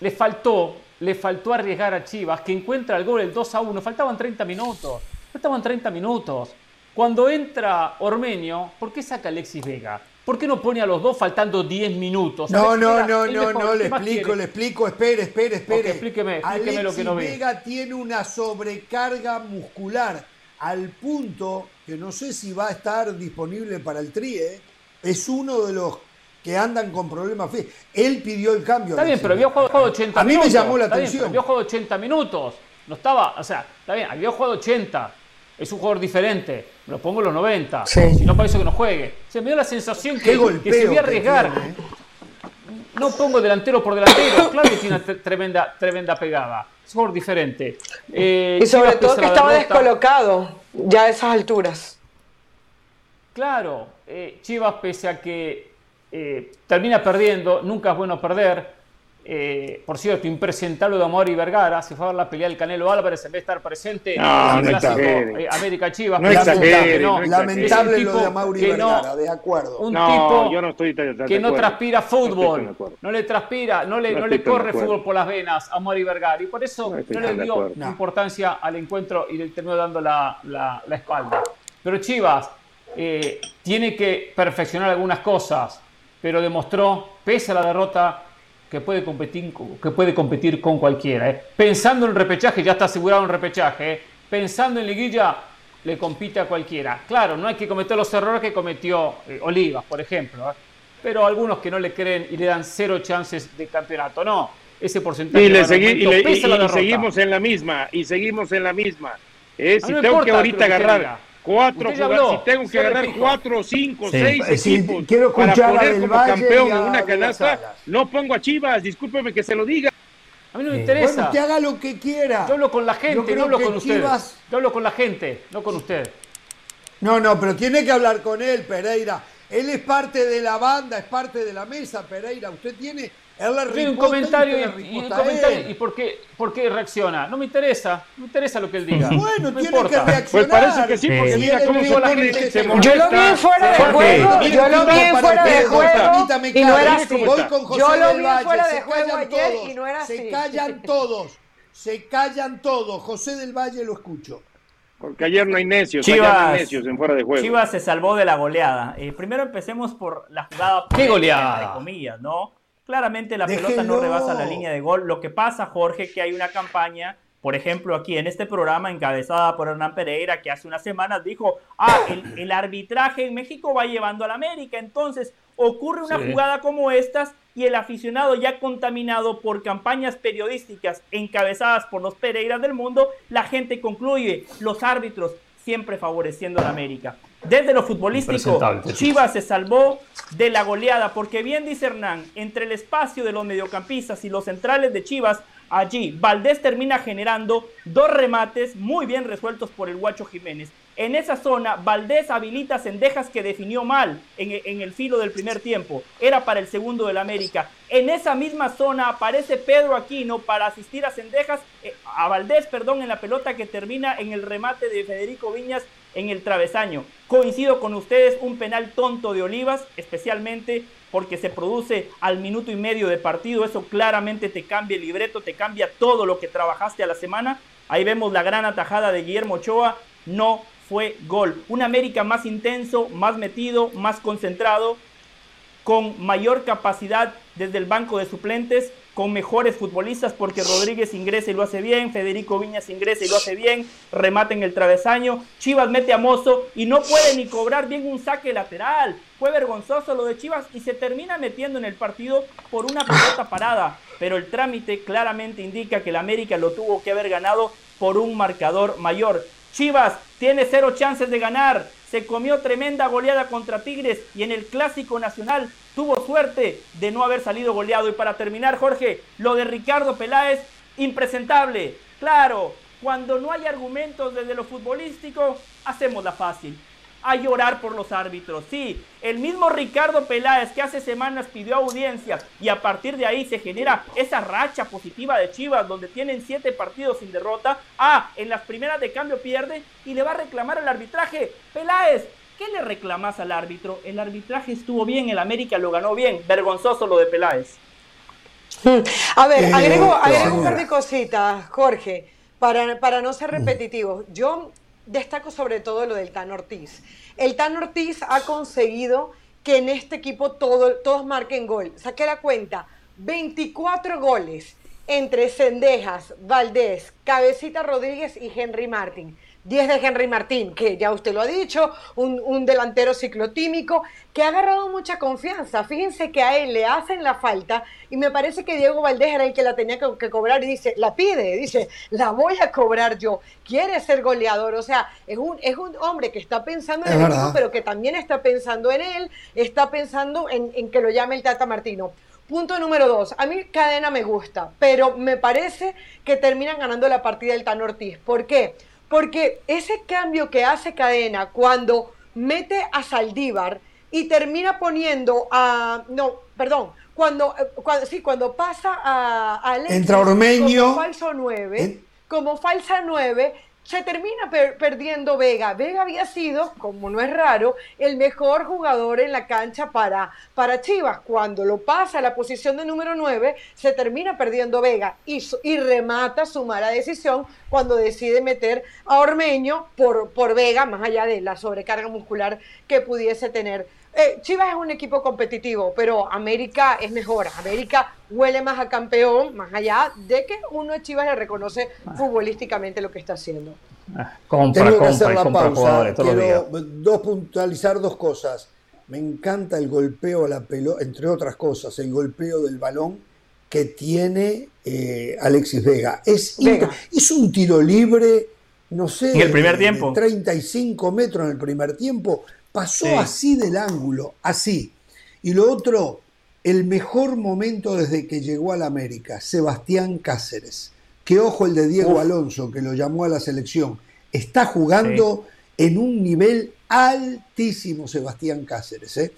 le faltó, le faltó arriesgar a Chivas, que encuentra el gol el 2 a 1, faltaban 30 minutos, faltaban 30 minutos. Cuando entra Ormenio, ¿por qué saca Alexis Vega? ¿Por qué no pone a los dos faltando 10 minutos? No, no, no, no, no, le explico, le explico, espere, espere, espere. explíqueme, explíqueme lo que no ve. Vega tiene una sobrecarga muscular. al punto que no sé si va a estar disponible para el TRI, ¿eh? es uno de los que andan con problemas Él pidió el cambio. Está bien, pero había jugado 80 minutos. A mí me llamó la atención. había jugado 80 minutos. No estaba, o sea, está bien, había jugado 80. Es un jugador diferente. Me lo pongo en los 90. Si no, para eso que no juegue. Se me dio la sensación que, que se voy a arriesgar. ¿eh? No pongo delantero por delantero. Claro que tiene una tremenda, tremenda pegada. Es un jugador diferente. Eh, y sobre todo que estaba descolocado ya a esas alturas. Claro, eh, Chivas, pese a que eh, termina perdiendo, nunca es bueno perder. Eh, por cierto, impresentable de Amor y Vergara, se fue a ver la pelea del Canelo Álvarez en vez de estar presente en el clásico América Chivas. No lamentable lo de Amaury Vergara, de acuerdo. Un tipo yo no estoy que no transpira fútbol, no, le transpira, no le, no le corre fútbol por las venas a Amaury Vergara y por eso no, le dio importancia al encuentro y le terminó dando la, la, la espalda. Pero Chivas, eh, tiene que perfeccionar algunas cosas, pero demostró, pese a la derrota, que puede competir, que puede competir con cualquiera. Eh. Pensando en repechaje, ya está asegurado un repechaje. Eh. Pensando en liguilla, le compite a cualquiera. Claro, no hay que cometer los errores que cometió Olivas, por ejemplo. Pero algunos que no le creen y le dan cero chances de campeonato. No, ese porcentaje. Y, le seguimos en la misma, y seguimos en la misma. si tengo que ahorita agarrar Cuatro si tengo que ganar cuatro, cinco, seis equipos quiero para poner como campeón en una canasta, no pongo a Chivas, discúlpeme que se lo diga. A mí no me interesa. Bueno, que haga lo que quiera. Yo hablo con la gente, no hablo con usted. Yo hablo con la gente, no con usted. No, no, pero tiene que hablar con él, Pereira. Él es parte de la banda, es parte de la mesa, Pereira. Usted tiene un comentario y, un comentario, ¿y por qué, por qué reacciona? No me interesa, no me interesa lo que él diga. Bueno, no tiene importa. que reaccionar. Pues parece que sí, porque mira cómo son la gente. Se yo lo vi fuera de juego, yo lo vi fuera de juego y no era así. Voy con José yo lo vi fuera de juego ayer y no era así. Se callan todos, se callan todos. José del Valle lo escucho. Porque ayer no hay necios, Chivas, no hay necios en fuera de juego. Chivas se salvó de la goleada. Eh, primero empecemos por la jugada. ¿Qué goleada? De comillas, ¿no? Claramente la pelota no rebasa la línea de gol. Lo que pasa, Jorge, que hay una campaña, por ejemplo, aquí en este programa encabezada por Hernán Pereira, que hace unas semanas dijo, ah, el, arbitraje en México va llevando a la América. Entonces ocurre una jugada como estas y el aficionado ya contaminado por campañas periodísticas encabezadas por los Pereiras del mundo, la gente concluye, los árbitros siempre favoreciendo a la América. Desde lo futbolístico, Chivas se salvó de la goleada, porque bien dice Hernán, entre el espacio de los mediocampistas y los centrales de Chivas, allí Valdés termina generando dos remates muy bien resueltos por el Guacho Jiménez. En esa zona, Valdés habilita Cendejas que definió mal en, el filo del primer tiempo. Era para el segundo del América. En esa misma zona aparece Pedro Aquino para asistir a Cendejas, eh, a Valdés, perdón, en la pelota que termina en el remate de Federico Viñas en el travesaño. Coincido con ustedes, un penal tonto de Olivas, especialmente porque se produce al minuto y medio de partido. Eso claramente te cambia el libreto, te cambia todo lo que trabajaste a la semana. Ahí vemos la gran atajada de Guillermo Ochoa. No fue gol. Un América más intenso, más metido, más concentrado, con mayor capacidad desde el banco de suplentes, con mejores futbolistas, porque Rodríguez ingresa y lo hace bien, Federico Viñas ingresa y lo hace bien, remata en el travesaño, Chivas mete a Mozo y no puede ni cobrar bien un saque lateral. Fue vergonzoso lo de Chivas y se termina metiendo en el partido por una pelota parada, pero el trámite claramente indica que el América lo tuvo que haber ganado por un marcador mayor. Chivas tiene cero chances de ganar. Se comió tremenda goleada contra Tigres y en el Clásico Nacional tuvo suerte de no haber salido goleado. Y para terminar, Jorge, lo de Ricardo Peláez, impresentable. Claro, cuando no hay argumentos desde lo futbolístico, hacemos la fácil a llorar por los árbitros. Sí, el mismo Ricardo Peláez que hace semanas pidió audiencia y a partir de ahí se genera esa racha positiva de Chivas donde tienen siete partidos sin derrota. Ah, en las primeras de cambio pierde y le va a reclamar al arbitraje. Peláez, ¿qué le reclamas al árbitro? El arbitraje estuvo bien, el América lo ganó bien. Vergonzoso lo de Peláez. A ver, eh, agrego, agrego un par de cositas, Jorge, para, para no ser repetitivo. Yo destaco sobre todo lo del Tan Ortiz. El Tan Ortiz ha conseguido que en este equipo todo, todos marquen gol. Saqué la cuenta, 24 goles entre Cendejas, Valdés, Cabecita Rodríguez y Henry Martin. 10 de Henry Martín, que ya usted lo ha dicho, un, delantero ciclotímico que ha agarrado mucha confianza. Fíjense que a él le hacen la falta y me parece que Diego Valdés era el que la tenía que, cobrar y dice, la pide, dice, la voy a cobrar yo. Quiere ser goleador, o sea, es un, es un hombre que está pensando en el equipo, pero que también está pensando en él, está pensando en, en que lo llame el Tata Martino. Punto número dos. A mí Cadena me gusta, pero me parece que terminan ganando la partida el Tan Ortiz. ¿Por qué? Porque ese cambio que hace Cadena cuando mete a Saldívar y termina poniendo a. No, perdón. Cuando, eh, cuando sí, cuando pasa a, a Entra Ormeño. Como falso 9. Como falsa 9 se termina perdiendo Vega. Vega había sido, como no es raro, el mejor jugador en la cancha para, para Chivas. Cuando lo pasa a la posición de número 9, se termina perdiendo Vega y, y remata su mala decisión cuando decide meter a Ormeño por, por Vega, más allá de la sobrecarga muscular que pudiese tener. Eh, Chivas es un equipo competitivo, pero América es mejor. América huele más a campeón, más allá de que uno de Chivas le reconoce futbolísticamente lo que está haciendo. Ah, Tengo que hacer la pausa. Quiero dos, puntualizar dos cosas. Me encanta el golpeo a la pelota, entre otras cosas, el golpeo del balón que tiene eh, Alexis Vega. Es, es un tiro libre, no sé, ¿En el primer tiempo? 35 metros en el primer tiempo Pasó así del ángulo, así. Y lo otro, el mejor momento desde que llegó a la América, Sebastián Cáceres. Qué ojo el de Diego Alonso, que lo llamó a la selección. Está jugando en un nivel altísimo Sebastián Cáceres. ¿eh?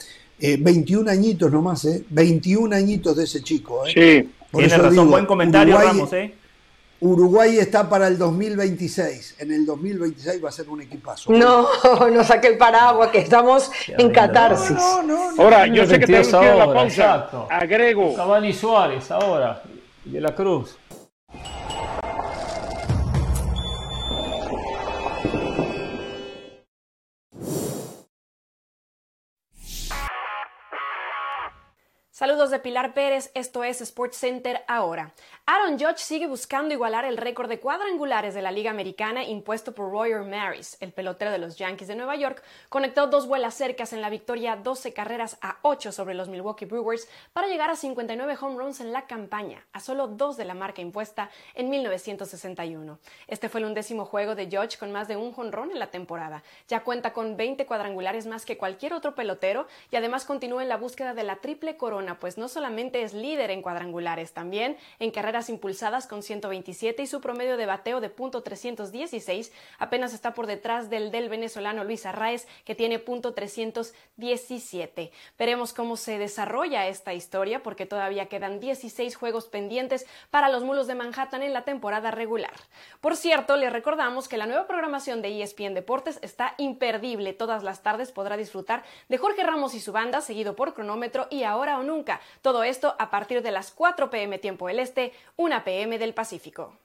21 eh, añitos nomás, ¿eh? 21 añitos de ese chico. ¿eh? Sí, tiene razón, buen comentario, Ramos, ¿eh? Uruguay está para el 2026. En el 2026 va a ser un equipazo. No, no saque el paraguas, que estamos en catarsis. No, no, no, ahora, yo sé que tengo que ir a la pausa. Agrego. Cavani Suárez ahora. Y de la Cruz. Saludos de Pilar Pérez, esto es Sports Center ahora. Aaron Judge sigue buscando igualar el récord de cuadrangulares de la Liga Americana impuesto por Royer Maris. El pelotero de los Yankees de Nueva York conectó dos vuelas cercas en la victoria 12 carreras a 8 sobre los Milwaukee Brewers para llegar a 59 home runs en la campaña, a solo dos de la marca impuesta en 1961. Este fue el undécimo juego de Judge con más de un jonrón en la temporada. Ya cuenta con 20 cuadrangulares más que cualquier otro pelotero y además continúa en la búsqueda de la triple corona, pues no solamente es líder en cuadrangulares, también en carreras impulsadas con 127 y su promedio de bateo de punto .316 apenas está por detrás del del venezolano Luis Arraez que tiene punto .317. Veremos cómo se desarrolla esta historia porque todavía quedan 16 juegos pendientes para los mulos de Manhattan en la temporada regular. Por cierto, les recordamos que la nueva programación de ESPN Deportes está imperdible. Todas las tardes podrá disfrutar de Jorge Ramos y su banda, seguido por cronómetro y ahora o nunca. Todo esto a partir de las 4 pm tiempo del Este, 1 pm del Pacífico.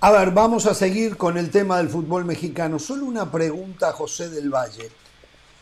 A ver, vamos a seguir con el tema del fútbol mexicano. Solo una pregunta a José del Valle.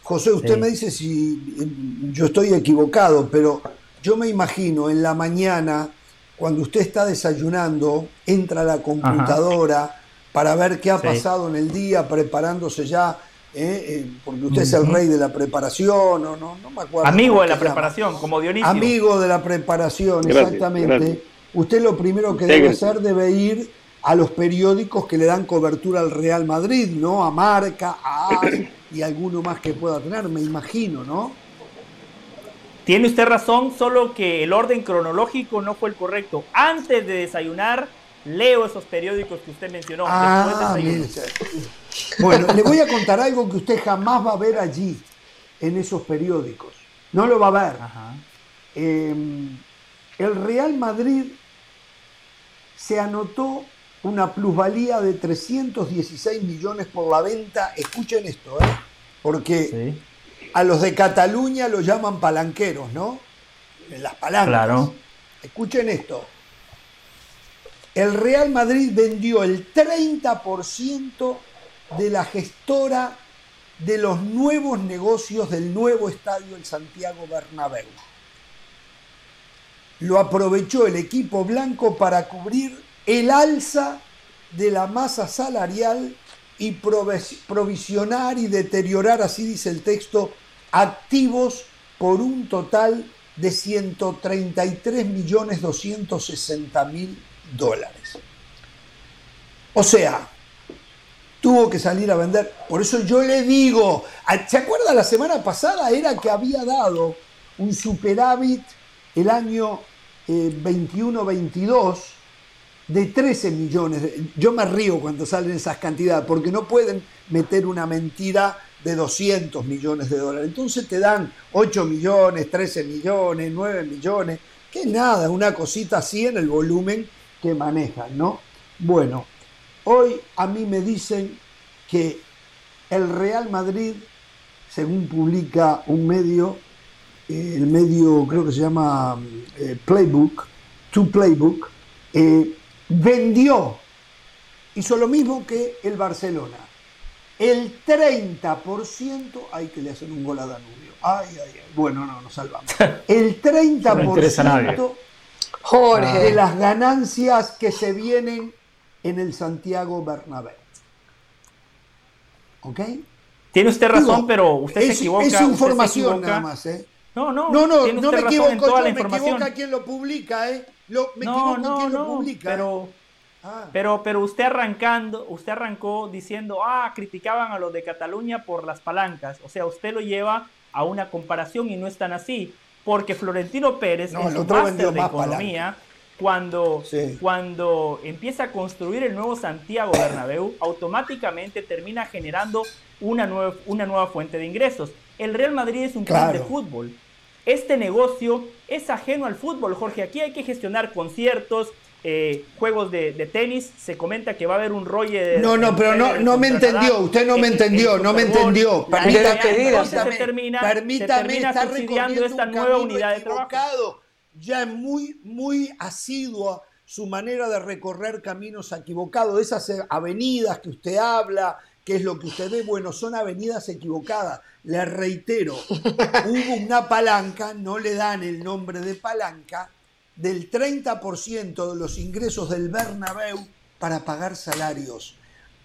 José, usted me dice si eh, yo estoy equivocado, pero yo me imagino en la mañana, cuando usted está desayunando, entra a la computadora, para ver qué ha pasado en el día, preparándose ya, eh, eh, porque usted es el rey de la preparación, no, no, no me acuerdo. Amigo de la preparación, como Dionisio. Amigo de la preparación, exactamente. Usted lo primero que debe hacer debe ir a los periódicos que le dan cobertura al Real Madrid, ¿no? A Marca, a AS y alguno más que pueda tener, me imagino, ¿no? Tiene usted razón, solo que el orden cronológico no fue el correcto. Antes de desayunar, leo esos periódicos que usted mencionó. Ah, bueno, le voy a contar algo que usted jamás va a ver allí, en esos periódicos. No lo va a ver. Em, el Real Madrid se anotó una plusvalía de 316 millones por la venta. Escuchen esto, ¿eh? porque a los de Cataluña lo llaman palanqueros, ¿no? En las palancas. Claro. Escuchen esto. el Real Madrid vendió el 30% de la gestora de los nuevos negocios del nuevo estadio en Santiago Bernabéu. Lo aprovechó el equipo blanco para cubrir el alza de la masa salarial y provisionar y deteriorar, así dice el texto, activos por un total de 133 millones 260 mil dólares. O sea, tuvo que salir a vender. Por eso yo le digo, ¿se acuerda la semana pasada? Era que había dado un superávit el año 21-22 eh, de 13 millones. Yo me río cuando salen esas cantidades, porque no pueden meter una mentira de 200 millones de dólares. Entonces te dan 8 millones, 13 millones, 9 millones, que nada, una cosita así en el volumen que manejan, ¿no? Bueno, hoy a mí me dicen que el Real Madrid, según publica un medio, eh, el medio creo que se llama eh, Playbook, To Playbook, eh, vendió, hizo lo mismo que el Barcelona. El 30%, hay que le hacen un gol a Danubio. Ay, ay, ay. Bueno, no, nos salvamos. El 30% Jorge. de las ganancias que se vienen en el Santiago Bernabéu. ¿Ok? Tiene usted razón, pero usted se equivoca. Es información nada más, ¿eh? No, no, no, no, no me equivoco, yo, me equivoca quien lo publica, ¿eh? Lo, me no, no, no, lo publica. Pero, ah. pero, pero usted arrancando, usted arrancó diciendo, ah, criticaban a los de Cataluña por las palancas. O sea, usted lo lleva a una comparación y no es tan así. Porque Florentino Pérez, en su máster de economía, cuando, cuando empieza a construir el nuevo Santiago Bernabéu, automáticamente termina generando una nueva, una nueva fuente de ingresos. El Real Madrid es un club de fútbol este negocio es ajeno al fútbol, Jorge. Aquí hay que gestionar conciertos, eh, juegos de, tenis. Se comenta que va a haber un rollo de. No, no, pero no, no me entendió. Usted no me entendió, no me entendió. Permítame, se termina, permítame, esta nueva unidad de trabajo. Ya es muy, muy asidua su manera de recorrer caminos equivocados. Esas avenidas que usted habla, que es lo que usted ve, bueno, son avenidas equivocadas. Le reitero, hubo una palanca, no le dan el nombre de palanca, del 30% de los ingresos del Bernabéu para pagar salarios.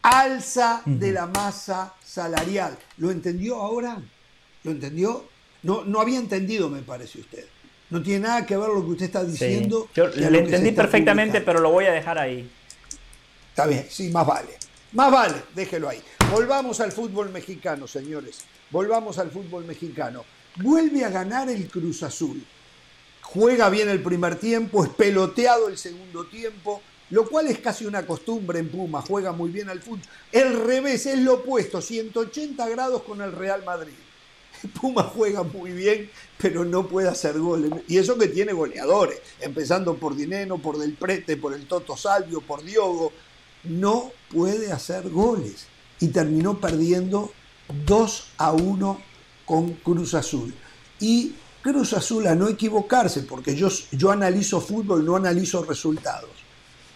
Alza de la masa salarial. ¿Lo entendió ahora? ¿Lo entendió? No, no había entendido, me parece usted. No tiene nada que ver lo que usted está diciendo. Yo le entendí perfectamente, pero lo voy a dejar ahí. Está bien, sí, más vale. Más vale, déjelo ahí. Volvamos al fútbol mexicano, señores. Volvamos al fútbol mexicano. Vuelve a ganar el Cruz Azul. Juega bien el primer tiempo, es peloteado el segundo tiempo, lo cual es casi una costumbre en Puma, juega muy bien al fútbol. El revés es lo opuesto, 180 grados con el Real Madrid. Puma juega muy bien, pero no puede hacer goles. Y eso que tiene goleadores, empezando por Dineno, por Del Prete, por el Toto Salvio, por Diogo, no puede hacer goles y terminó perdiendo 2 a 1 con Cruz Azul. Y Cruz Azul a no equivocarse, porque yo, yo analizo fútbol, no analizo resultados.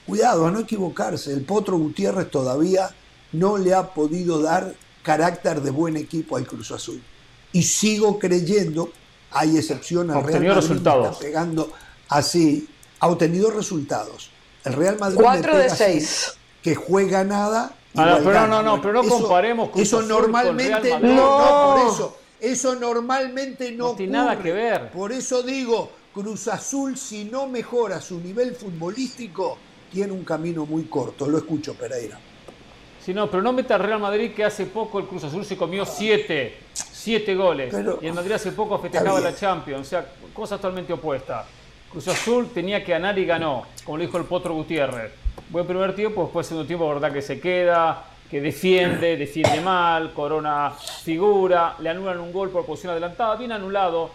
Cuidado, a no equivocarse, el Potro Gutiérrez todavía no le ha podido dar carácter de buen equipo al Cruz Azul. Y sigo creyendo, hay excepción al Real Madrid resultados. está pegando así, ha obtenido resultados. El Real Madrid 4 de 6 que juega nada. Pero no, no, pero no comparemos con eso normalmente no, no, por eso. Eso normalmente no, tiene nada que ver. Por eso digo, Cruz Azul si no mejora su nivel futbolístico tiene un camino muy corto. Lo escucho, Pereira. Sí, no, pero no meta al Real Madrid que hace poco el Cruz Azul se comió siete, siete goles. y el Madrid hace poco festejaba la Champions. O sea, cosas totalmente opuestas. Cruz Azul tenía que ganar y ganó, como lo dijo el Potro Gutiérrez buen primer tiempo, después segundo tiempo, verdad que se queda, que defiende, defiende mal, Corona figura, le anulan un gol por posición adelantada, bien anulado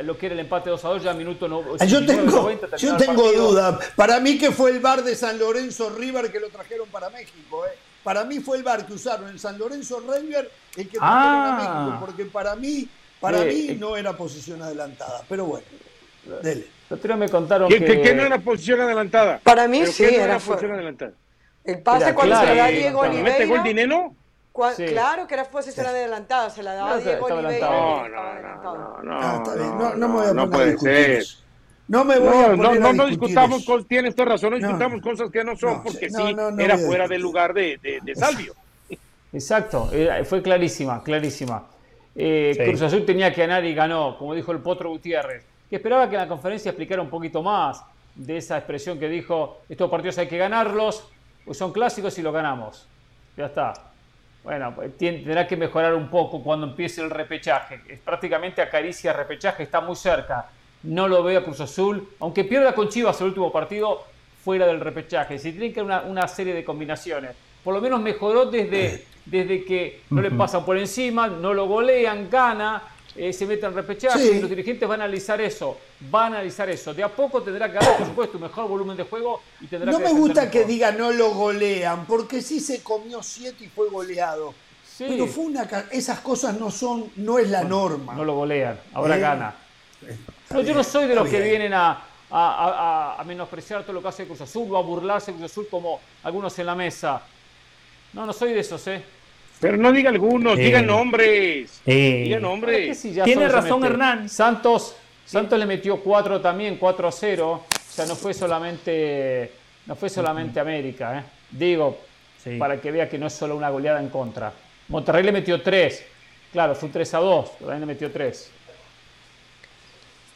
lo que era el empate 2 a 2 ya minuto no, ah, yo tengo, yo tengo duda para mí que fue el bar de San Lorenzo River que lo trajeron para México eh. para mí fue el bar que usaron en San Lorenzo River el que trajeron a ah. México porque para mí para mí no era posición adelantada pero bueno Dele. Los me contaron que... ¿Qué no era posición adelantada? Para mí sí, era, posición adelantada. El pase cuando se le da a Diego Oliveira... ¿Mete gol Dineno? Claro que era posición adelantada, se la daba a Diego Oliveira. No, no, no, no, ah, no, no, me voy a no puede ser. No me voy a poner no, no, discutamos, con, tienes toda razón, no discutamos cosas que no son, porque sí, era fuera del lugar de, de, de Salvio. Exacto, fue clarísima, clarísima. Eh, Cruz Azul tenía que ganar y ganó, como dijo el Potro Gutiérrez, que esperaba que en la conferencia explicara un poquito más de esa expresión que dijo, estos partidos hay que ganarlos, pues son clásicos y los ganamos. Ya está. Bueno, pues, tendrá que mejorar un poco cuando empiece el repechaje. Es prácticamente acaricia repechaje, está muy cerca. No lo veo a Cruz Azul, aunque pierda con Chivas el último partido fuera del repechaje. Si tiene que una, una serie de combinaciones. Por lo menos mejoró desde desde que no le pasan por encima, no lo golean, gana, eh, se mete en repechaje y los dirigentes van a analizar eso, van a analizar eso. De a poco tendrá que haber, por supuesto, un mejor volumen de juego y tendrá no que me gusta que diga no lo golean, porque sí se comió siete y fue goleado. Pero fue una esas cosas no son, no es la norma. No lo golean, ahora eh, gana. yo no soy de los que vienen a, a, a, menospreciar todo lo que hace Cruz Azul o a burlarse de Cruz Azul como algunos en la mesa. No, no soy de esos, ¿eh? Pero no diga algunos, diga nombres. Diga nombres. Tiene razón Hernán. Santos, Santos le metió 4 también, 4 a 0. O sea, no fue solamente, no fue solamente América, ¿eh? Digo, para que vea que no es solo una goleada en contra. Monterrey le metió 3. Claro, fue un 3 a 2, pero también le metió 3.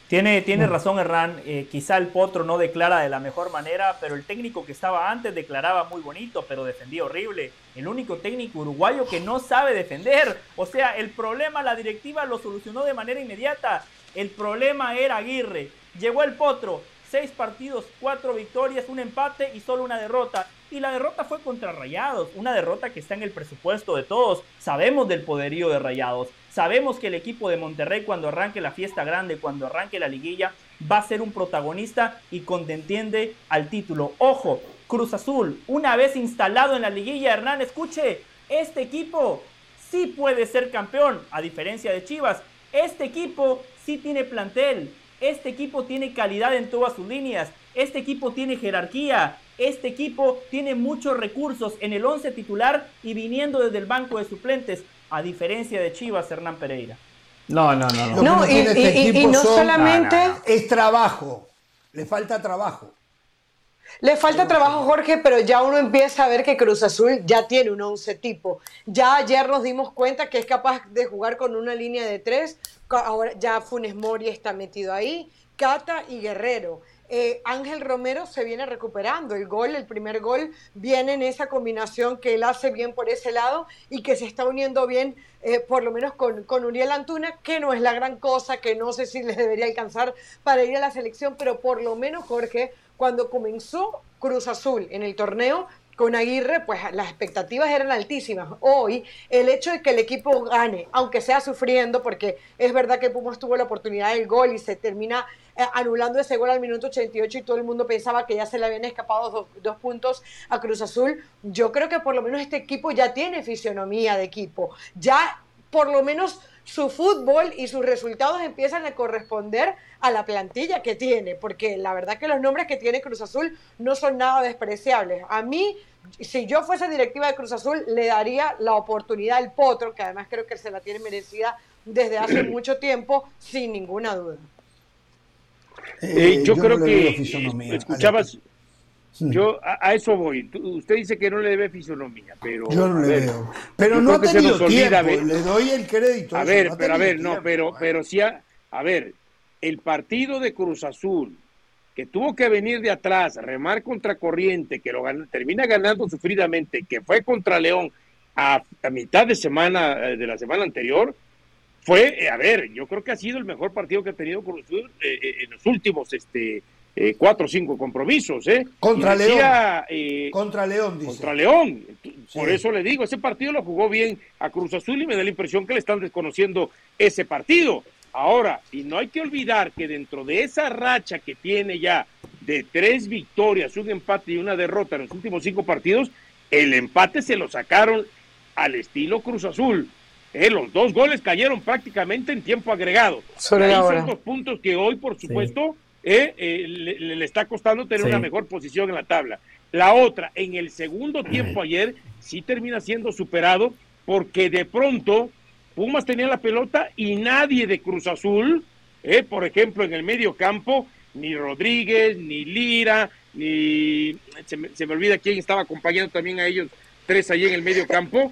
Tiene, tiene razón Herrán, eh, quizá el Potro no declara de la mejor manera, pero el técnico que estaba antes declaraba muy bonito, pero defendía horrible. El único técnico uruguayo que no sabe defender. O sea, el problema la directiva lo solucionó de manera inmediata. El problema era Aguirre. Llegó el Potro, seis partidos, cuatro victorias, un empate y solo una derrota. Y la derrota fue contra Rayados, una derrota que está en el presupuesto de todos. Sabemos del poderío de Rayados. Sabemos que el equipo de Monterrey cuando arranque la fiesta grande, cuando arranque la liguilla, va a ser un protagonista y contendiente al título. Ojo, Cruz Azul, una vez instalado en la liguilla, Hernán, escuche, este equipo sí puede ser campeón, a diferencia de Chivas. Este equipo sí tiene plantel, este equipo tiene calidad en todas sus líneas, este equipo tiene jerarquía, este equipo tiene muchos recursos en el 11 titular y viniendo desde el banco de suplentes a diferencia de Chivas, Hernán Pereira. No, no, no. No, y, este no solamente... Es trabajo, le falta trabajo. Le falta trabajo, Jorge, pero ya uno empieza a ver que Cruz Azul ya tiene un once tipo. Ya ayer nos dimos cuenta que es capaz de jugar con una línea de tres. Ahora ya Funes Mori está metido ahí. Cata y Guerrero. Eh, Ángel Romero se viene recuperando. El gol, el primer gol, viene en esa combinación que él hace bien por ese lado y que se está uniendo bien, eh, por lo menos con, con, Uriel Antuna, que no es la gran cosa, que no sé si les debería alcanzar para ir a la selección, pero por lo menos, Jorge, cuando comenzó Cruz Azul en el torneo, con Aguirre, pues las expectativas eran altísimas. Hoy, el hecho de que el equipo gane, aunque sea sufriendo, porque es verdad que Pumas tuvo la oportunidad del gol y se termina anulando ese gol al minuto 88 y todo el mundo pensaba que ya se le habían escapado dos, puntos a Cruz Azul, yo creo que por lo menos este equipo ya tiene fisionomía de equipo, ya por lo menos su fútbol y sus resultados empiezan a corresponder a la plantilla que tiene, porque la verdad que los nombres que tiene Cruz Azul no son nada despreciables. A mí, si yo fuese directiva de Cruz Azul, le daría la oportunidad al Potro, que además creo que se la tiene merecida desde hace mucho tiempo, sin ninguna duda. Eh, eh, yo, creo que escuchabas, yo a, eso voy. usted dice que no le debe fisonomía, pero yo no le veo. Pero no ha tenido tiempo. le doy el crédito. A, ver, pero a ver, no, pero pero sí a, a ver, el partido de Cruz Azul que tuvo que venir de atrás, remar contra corriente, que lo termina ganando sufridamente, que fue contra León a, a mitad de semana eh, de la semana anterior, fue, eh, a ver, yo creo que ha sido el mejor partido que ha tenido Cruz Azul eh, eh, en los últimos este, cuatro o cinco compromisos. ¿eh? Contra León. contra León, dice. Contra León. Por eso le digo, ese partido lo jugó bien a Cruz Azul y me da la impresión que le están desconociendo ese partido. Ahora, y no hay que olvidar que dentro de esa racha que tiene ya de tres victorias, un empate y una derrota en los últimos cinco partidos, el empate se lo sacaron al estilo Cruz Azul Eh, los dos goles cayeron prácticamente en tiempo agregado. son dos puntos que hoy, por supuesto, eh, eh, le, está costando tener una mejor posición en la tabla. La otra, en el segundo tiempo ayer, sí termina siendo superado porque de pronto Pumas tenía la pelota y nadie de Cruz Azul, por ejemplo, en el medio campo, ni Rodríguez, ni Lira, ni se me, se me olvida quién estaba acompañando también a ellos tres allí en el medio campo,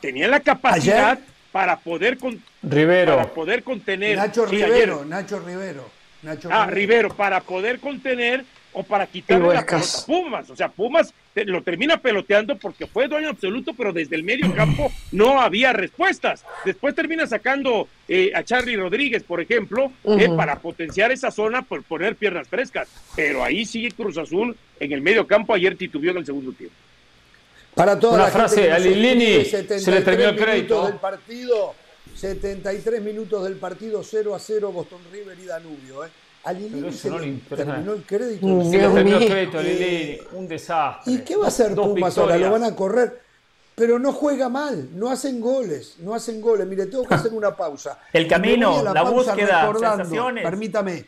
tenían la capacidad para poder con, Rivero. para poder contener Nacho Rivero, Nacho Rivero, Nacho ah, Rivero. para poder contener o para quitarle la pelota a Pumas, o sea, Pumas lo termina peloteando porque fue dueño absoluto, pero desde el medio campo no había respuestas. Después termina sacando eh, a Charlie Rodríguez, por ejemplo, eh, para potenciar esa zona por poner piernas frescas, pero ahí sigue Cruz Azul en el medio campo, ayer titubió en el segundo tiempo. Para toda Una la frase, a Lilini se le terminó el crédito. Del partido, 73 minutos del partido, 0 a 0 Boston River y Danubio. ¿eh? A Lilini se le terminó el crédito. Se le terminó el crédito a Lilini, un desastre. ¿Y qué va a hacer Pumas ahora? Lo van a correr. Pero no juega mal, no hacen goles, no hacen goles. Mire, tengo que hacer una pausa. El camino, la, búsqueda, sensaciones. Permítame,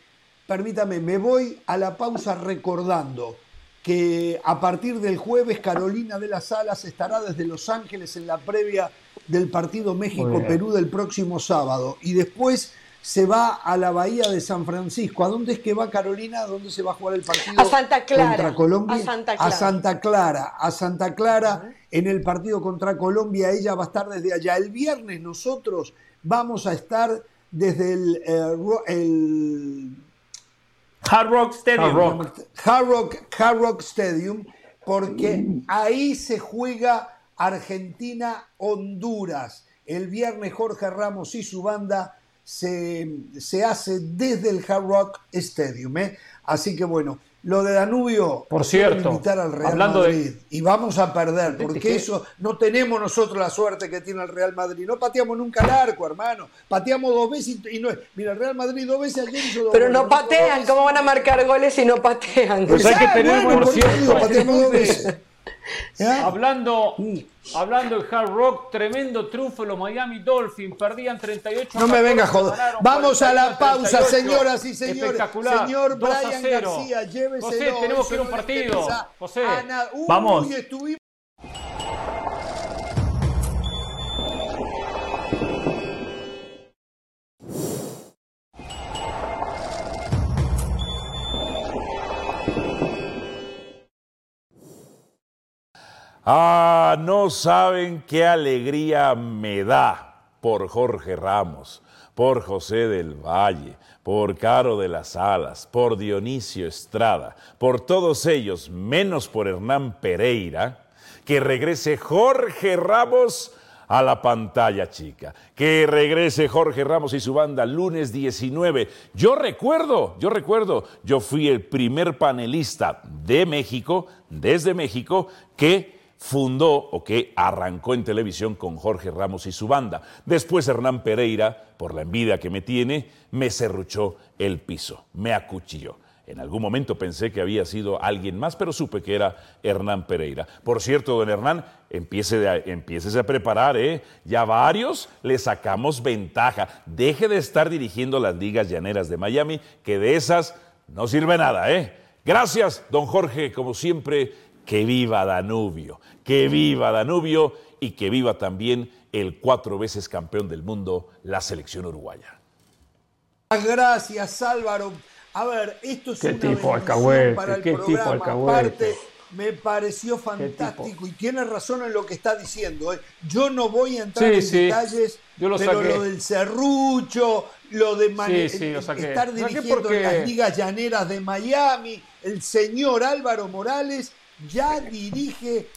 permítame, me voy a la pausa recordando que a partir del jueves Carolina de las Alas estará desde Los Ángeles en la previa del partido México-Perú del próximo sábado y después se va a la bahía de San Francisco. ¿A dónde es que va Carolina? ¿A dónde se va a jugar el partido? A Santa Clara. Contra Colombia. A Santa Clara. A Santa Clara. A Santa Clara en el partido contra Colombia. Ella va a estar desde allá. El viernes nosotros vamos a estar desde el, eh, el Hard Rock Stadium. Hard Rock, Stadium, porque ahí se juega Argentina-Honduras. El viernes Jorge Ramos y su banda se, se hace desde el Hard Rock Stadium. ¿eh? Así que bueno, lo de Danubio, por cierto, invitar al Real Madrid y vamos a perder, porque eso no tenemos nosotros la suerte que tiene el Real Madrid. No pateamos nunca el arco, hermano. Pateamos dos veces y, no es. Mira, el Real Madrid dos veces ayer hizo dos Pero no patean, ¿cómo van a marcar goles si no patean? Pues hay que tener, por cierto, pateamos dos veces. Hablando, hablando de Hard Rock, tremendo triunfo los Miami Dolphins, perdían 38. No me venga joder. Vamos a la pausa, señoras y señores. Espectacular. Señor Brian García, lléveselo. José, tenemos que ir a un partido. José, vamos. Ah, no saben qué alegría me da por Jorge Ramos, por José del Valle, por Caro de las Alas, por Dionisio Estrada, por todos ellos, menos por Hernán Pereira, que regrese Jorge Ramos a la pantalla chica. Que regrese Jorge Ramos y su banda lunes 19. Yo recuerdo, yo recuerdo, yo fui el primer panelista de México, desde México, que fundó o que arrancó en televisión con Jorge Ramos y su banda. Después Hernán Pereira, por la envidia que me tiene, me cerruchó el piso, me acuchilló. En algún momento pensé que había sido alguien más, pero supe que era Hernán Pereira. Por cierto, don Hernán, empiece a, a preparar, ¿eh? Ya varios le sacamos ventaja. Deje de estar dirigiendo las ligas llaneras de Miami, que de esas no sirve nada, ¿eh? Gracias, don Jorge, como siempre, que viva Danubio, que viva Danubio y que viva también el cuatro veces campeón del mundo, la selección uruguaya. Gracias Álvaro. A ver, esto es ¿Qué una tipo para el ¿Qué programa. Tipo Aparte, me pareció fantástico y tiene razón en lo que está diciendo. ¿eh? Yo no voy a entrar en detalles, pero lo del serrucho, lo de estar dirigiendo en las ligas llaneras de Miami, el señor Álvaro Morales ya dirige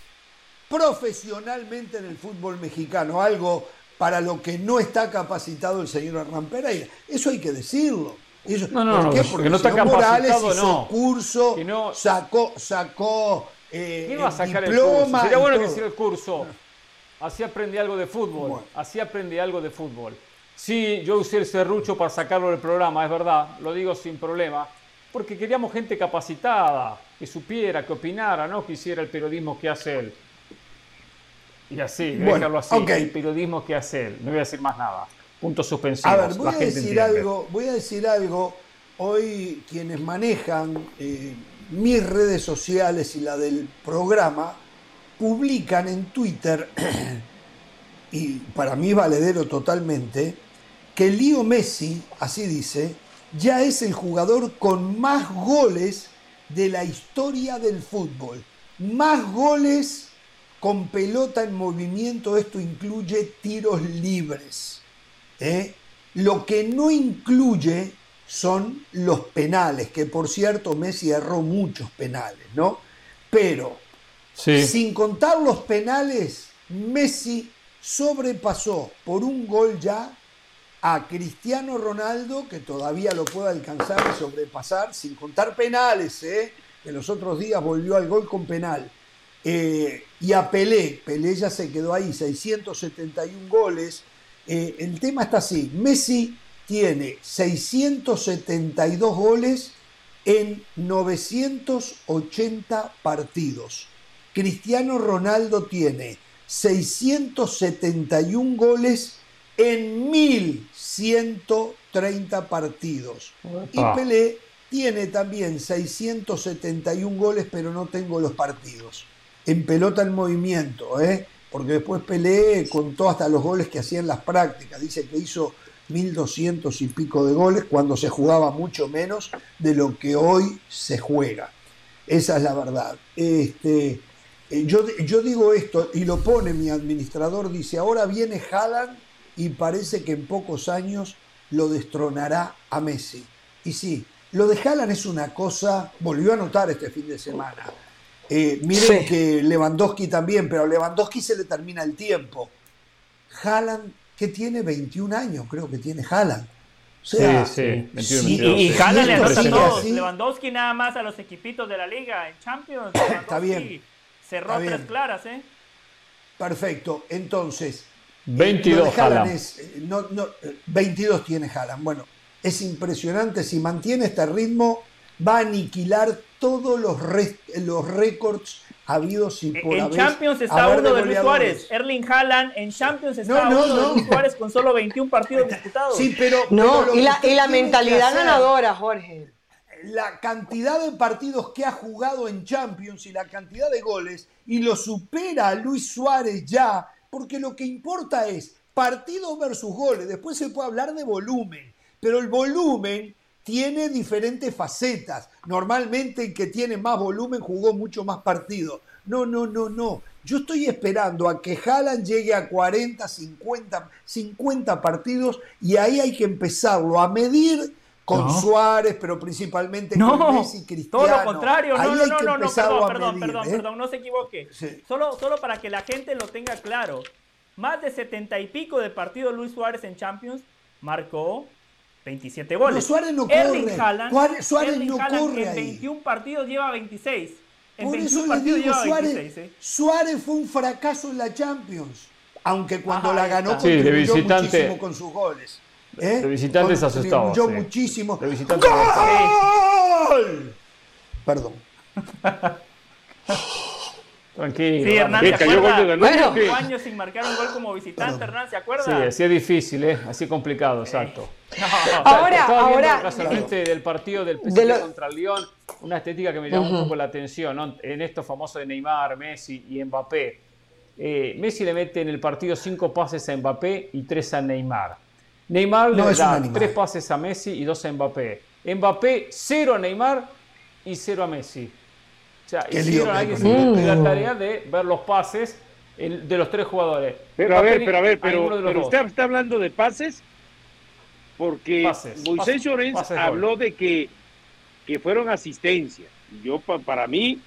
profesionalmente en el fútbol mexicano, algo para lo que no está capacitado el señor Hernán Pereira. Eso hay que decirlo. no, no, ¿Por qué? Porque no está capacitado, Morales no. curso, sacó, sacó eh, ¿Quién va a sacar el curso? Sería bueno que hiciera el curso. Así aprendí algo de fútbol. Así aprendí algo de fútbol. Sí, yo usé el serrucho para sacarlo del programa, es verdad, lo digo sin problema, porque queríamos gente capacitada que supiera, que opinara, no que hiciera el periodismo que hace él. Y así, bueno, dejarlo así. El periodismo que hace no voy a decir más nada. Puntos suspensivos. A ver, voy a decir algo, voy a decir algo. Hoy quienes manejan eh, mis redes sociales y la del programa publican en Twitter, y para mí valedero totalmente, que Leo Messi, así dice, ya es el jugador con más goles de la historia del fútbol. Más goles con pelota en movimiento, esto incluye tiros libres. ¿eh? Lo que no incluye son los penales, que por cierto Messi erró muchos penales, ¿no? Pero sin contar los penales, Messi sobrepasó por un gol ya a Cristiano Ronaldo, que todavía lo puede alcanzar y sobrepasar, sin contar penales, ¿eh? que los otros días volvió al gol con penal. Eh, y a Pelé, Pelé ya se quedó ahí, 671 goles. Eh, el tema está así, Messi tiene 672 goles en 980 partidos. Cristiano Ronaldo tiene 671 goles en 1130 partidos. Y Pelé tiene también 671 goles, pero no tengo los partidos. En pelota en movimiento, ¿eh? porque después Pelé contó hasta los goles que hacía en las prácticas. Dice que hizo 1200 y pico de goles cuando se jugaba mucho menos de lo que hoy se juega. Esa es la verdad. Este, eh, yo, yo digo esto y lo pone mi administrador, dice, ahora viene Haaland y parece que en pocos años lo destronará a Messi. Y sí, lo de Haaland es una cosa, volvió a notar este fin de semana. Eh, miren que Lewandowski también, pero a Lewandowski se le termina el tiempo. Haaland, que tiene 21 años, creo que tiene Haaland. sí, sí, 21, y, Haaland le anota a todos. Lewandowski nada más a los equipitos de la liga en Champions. Está bien. Cerró tres claras, ¿eh? Perfecto. Entonces, 22 Haaland. Eh, no, no, 22 tiene Haaland. Bueno, es impresionante. Si mantiene este ritmo, va a aniquilar todos los, los récords habidos y por En Champions está uno de Luis Suárez. Erling Haaland en Champions está uno de Luis Suárez con solo 21 partidos disputados. Sí, pero. No, y, la, y la mentalidad ganadora, Jorge. La cantidad de partidos que ha jugado en Champions y la cantidad de goles, y lo supera a Luis Suárez ya porque lo que importa es partidos versus goles. Después se puede hablar de volumen, pero el volumen tiene diferentes facetas. Normalmente el que tiene más volumen jugó mucho más partidos. No, no, no, no. Yo estoy esperando a que Haaland llegue a 40, 50, 50 partidos y ahí hay que empezarlo a medir con Suárez, pero principalmente con Messi y Cristiano. Todo lo contrario, no, no, no, no, perdón, perdón, perdón, ¿eh? perdón, no se equivoque. Solo, solo para que la gente lo tenga claro. Más de setenta y pico de partidos Luis Suárez en Champions marcó 27 goles. No, Suárez no corre. Haaland, Suárez, no corre en 21 partidos lleva 26. En Por 21 partidos lleva Suárez, 26. ¿eh? Suárez fue un fracaso en la Champions. Aunque cuando la ganó sí, contribuyó muchísimo con sus goles. ¿Eh? De visitantes asustado. Yo muchísimo. De visitantes ¡Gol! Perdón. Tranquilo. Sí, Hernán, ¿te acuerdas? Bueno, cinco años sin marcar un gol como visitante, Hernán, ¿se acuerda? Sí, así es difícil, ¿eh? así complicado, exacto. Ahora, ahora. Casualmente del partido del PSG contra el Lyon, una estética que me llamó un poco la atención, ¿no? En esto famoso de Neymar, Messi y Mbappé. Eh, Messi le mete en el partido cinco pases a Mbappé y tres a Neymar. Neymar le da tres pases a Messi y dos a Mbappé. Mbappé, cero a Neymar y cero a Messi. O sea, hicieron alguien se la tarea de ver los pases de los tres jugadores. Pero a ver, pero a ver, pero, usted está hablando de pases porque Moisés Llorens habló de que, que fueron asistencias. Yo, para mí,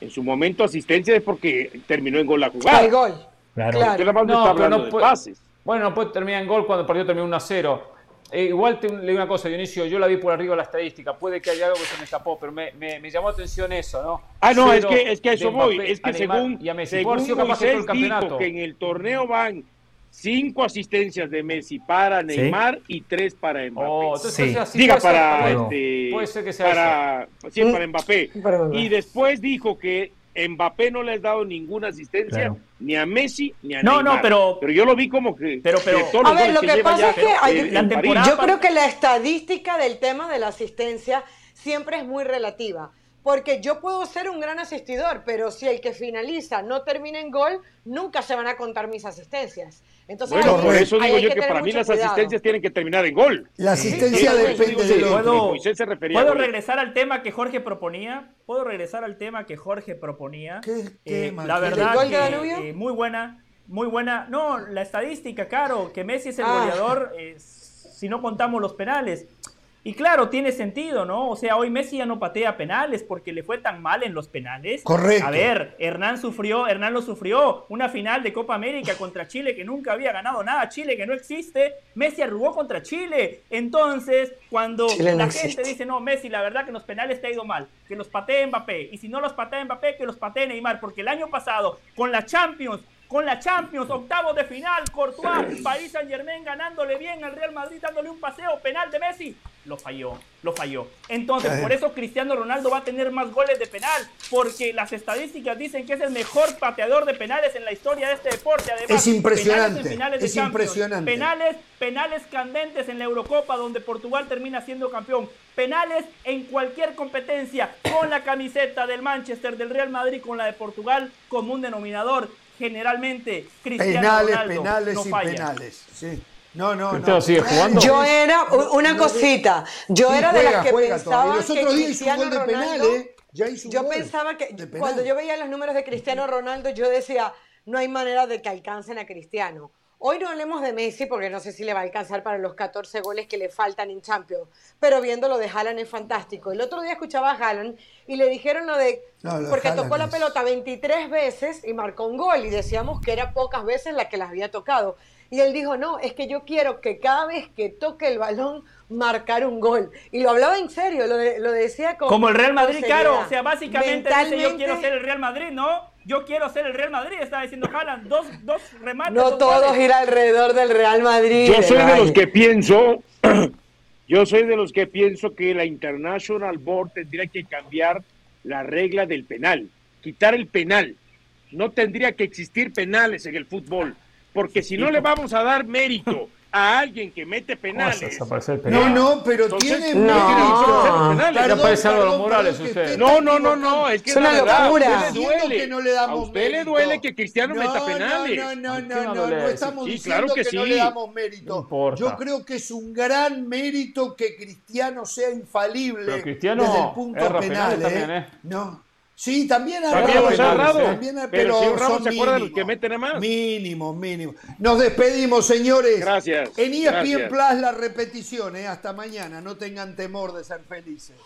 en su momento asistencia es porque terminó en gol la jugada. El gol. Claro. Usted no, está hablando de pases. Bueno, no puede terminar en gol cuando el partido terminó 1 a 0. Eh, igual te, le digo una cosa, Dionisio, yo la vi por arriba la estadística, puede que haya algo que se me escapó, pero me, me, llamó la atención eso, ¿no? Ah, no, es que, es que a eso voy, es que según, y a Messi. según Moisés dijo que en el torneo van cinco asistencias de Messi para Neymar y tres para Mbappé. Oh, sí. Diga para, este, puede ser que sea para, sí, para Mbappé. y después dijo que Mbappé no le ha dado ninguna asistencia ni a Messi ni a no, Neymar. No, pero pero yo lo vi como que pero pero a ver, lo que, pasa es que hay, yo creo que la estadística del tema de la asistencia siempre es muy relativa. Porque yo puedo ser un gran asistidor, pero si el que finaliza no termina en gol, nunca se van a contar mis asistencias. Entonces, bueno, por eso digo yo que, para mí las asistencias tienen que terminar en gol. La asistencia depende de ¿Puedo, ¿Puedo regresar al tema que Jorge proponía? ¿Puedo regresar al tema que Jorge proponía? ¿Qué eh, la verdad que, eh, muy buena, muy buena. No, la estadística, claro, que Messi es el ah. goleador eh, si no contamos los penales. Y claro, tiene sentido, ¿no? O sea, hoy Messi ya no patea penales porque le fue tan mal en los penales. Correcto. A ver, Hernán sufrió, Hernán lo sufrió, una final de Copa América contra Chile que nunca había ganado nada, Chile que no existe, Messi arrugó contra Chile. Entonces, cuando la gente dice, no, Messi, la verdad que en los penales te ha ido mal, que los patee Mbappé, y si no los patea Mbappé, que los patee Neymar, porque el año pasado, con la Champions, con la Champions, octavos de final, Courtois, Paris Saint Germain ganándole bien al Real Madrid, dándole un paseo penal de Messi, lo falló, lo falló. Entonces, por eso Cristiano Ronaldo va a tener más goles de penal, porque las estadísticas dicen que es el mejor pateador de penales en la historia de este deporte. Además, es impresionante, finales es impresionante. Penales, penales candentes en la Eurocopa, donde Portugal termina siendo campeón. Penales en cualquier competencia, con la camiseta del Manchester, del Real Madrid, con la de Portugal, como un denominador generalmente Cristiano penales, Ronaldo penales no y falla. penales. Sí. No, no, no. Sigue jugando? Yo era una cosita. Yo era de las que pensaba Los otros que días hizo un gol de penal, ¿eh? Ya hizo un yo gol pensaba que cuando yo veía los números de Cristiano Ronaldo, yo decía, no hay manera de que alcancen a Cristiano. Hoy no hablemos de Messi porque no sé si le va a alcanzar para los 14 goles que le faltan en Champions, pero viendo lo de Haaland es fantástico. El otro día escuchaba a Haaland y le dijeron lo de porque tocó la pelota 23 veces y marcó un gol y decíamos que era pocas veces la que las había tocado. Y él dijo, no, es que yo quiero que cada vez que toque el balón marcar un gol. Y lo hablaba en serio, lo, lo decía como... Como el Real Madrid, claro. O sea, básicamente dice, yo quiero ser el Real Madrid, ¿no? Yo quiero ser el Real Madrid, estaba diciendo Haaland, dos, dos remates. No todos ir alrededor del Real Madrid. Yo soy de los que pienso, yo soy de los que pienso que la International Board tendría que cambiar la regla del penal, quitar el penal. No tendría que existir penales en el fútbol, porque si no le vamos a dar mérito a alguien que mete penales. No, no, pero tiene no. Claro, parece Álvaro Morales usted. No, no, no, no, es que es una locura. A usted le duele, que no le damos a usted le duele que Cristiano meta penales. No, no, no, no, no, no estamos diciendo que, no le damos mérito. Yo creo que es un gran mérito que Cristiano sea infalible desde el punto penal. ¿eh? No. Sí, también ha errado. También, pero, pero si Ramos se acuerda de los que meten a más. Mínimo, mínimo. Nos despedimos, señores. Gracias. En ESPN Plus la repetición, ¿eh? hasta mañana. No tengan temor de ser felices.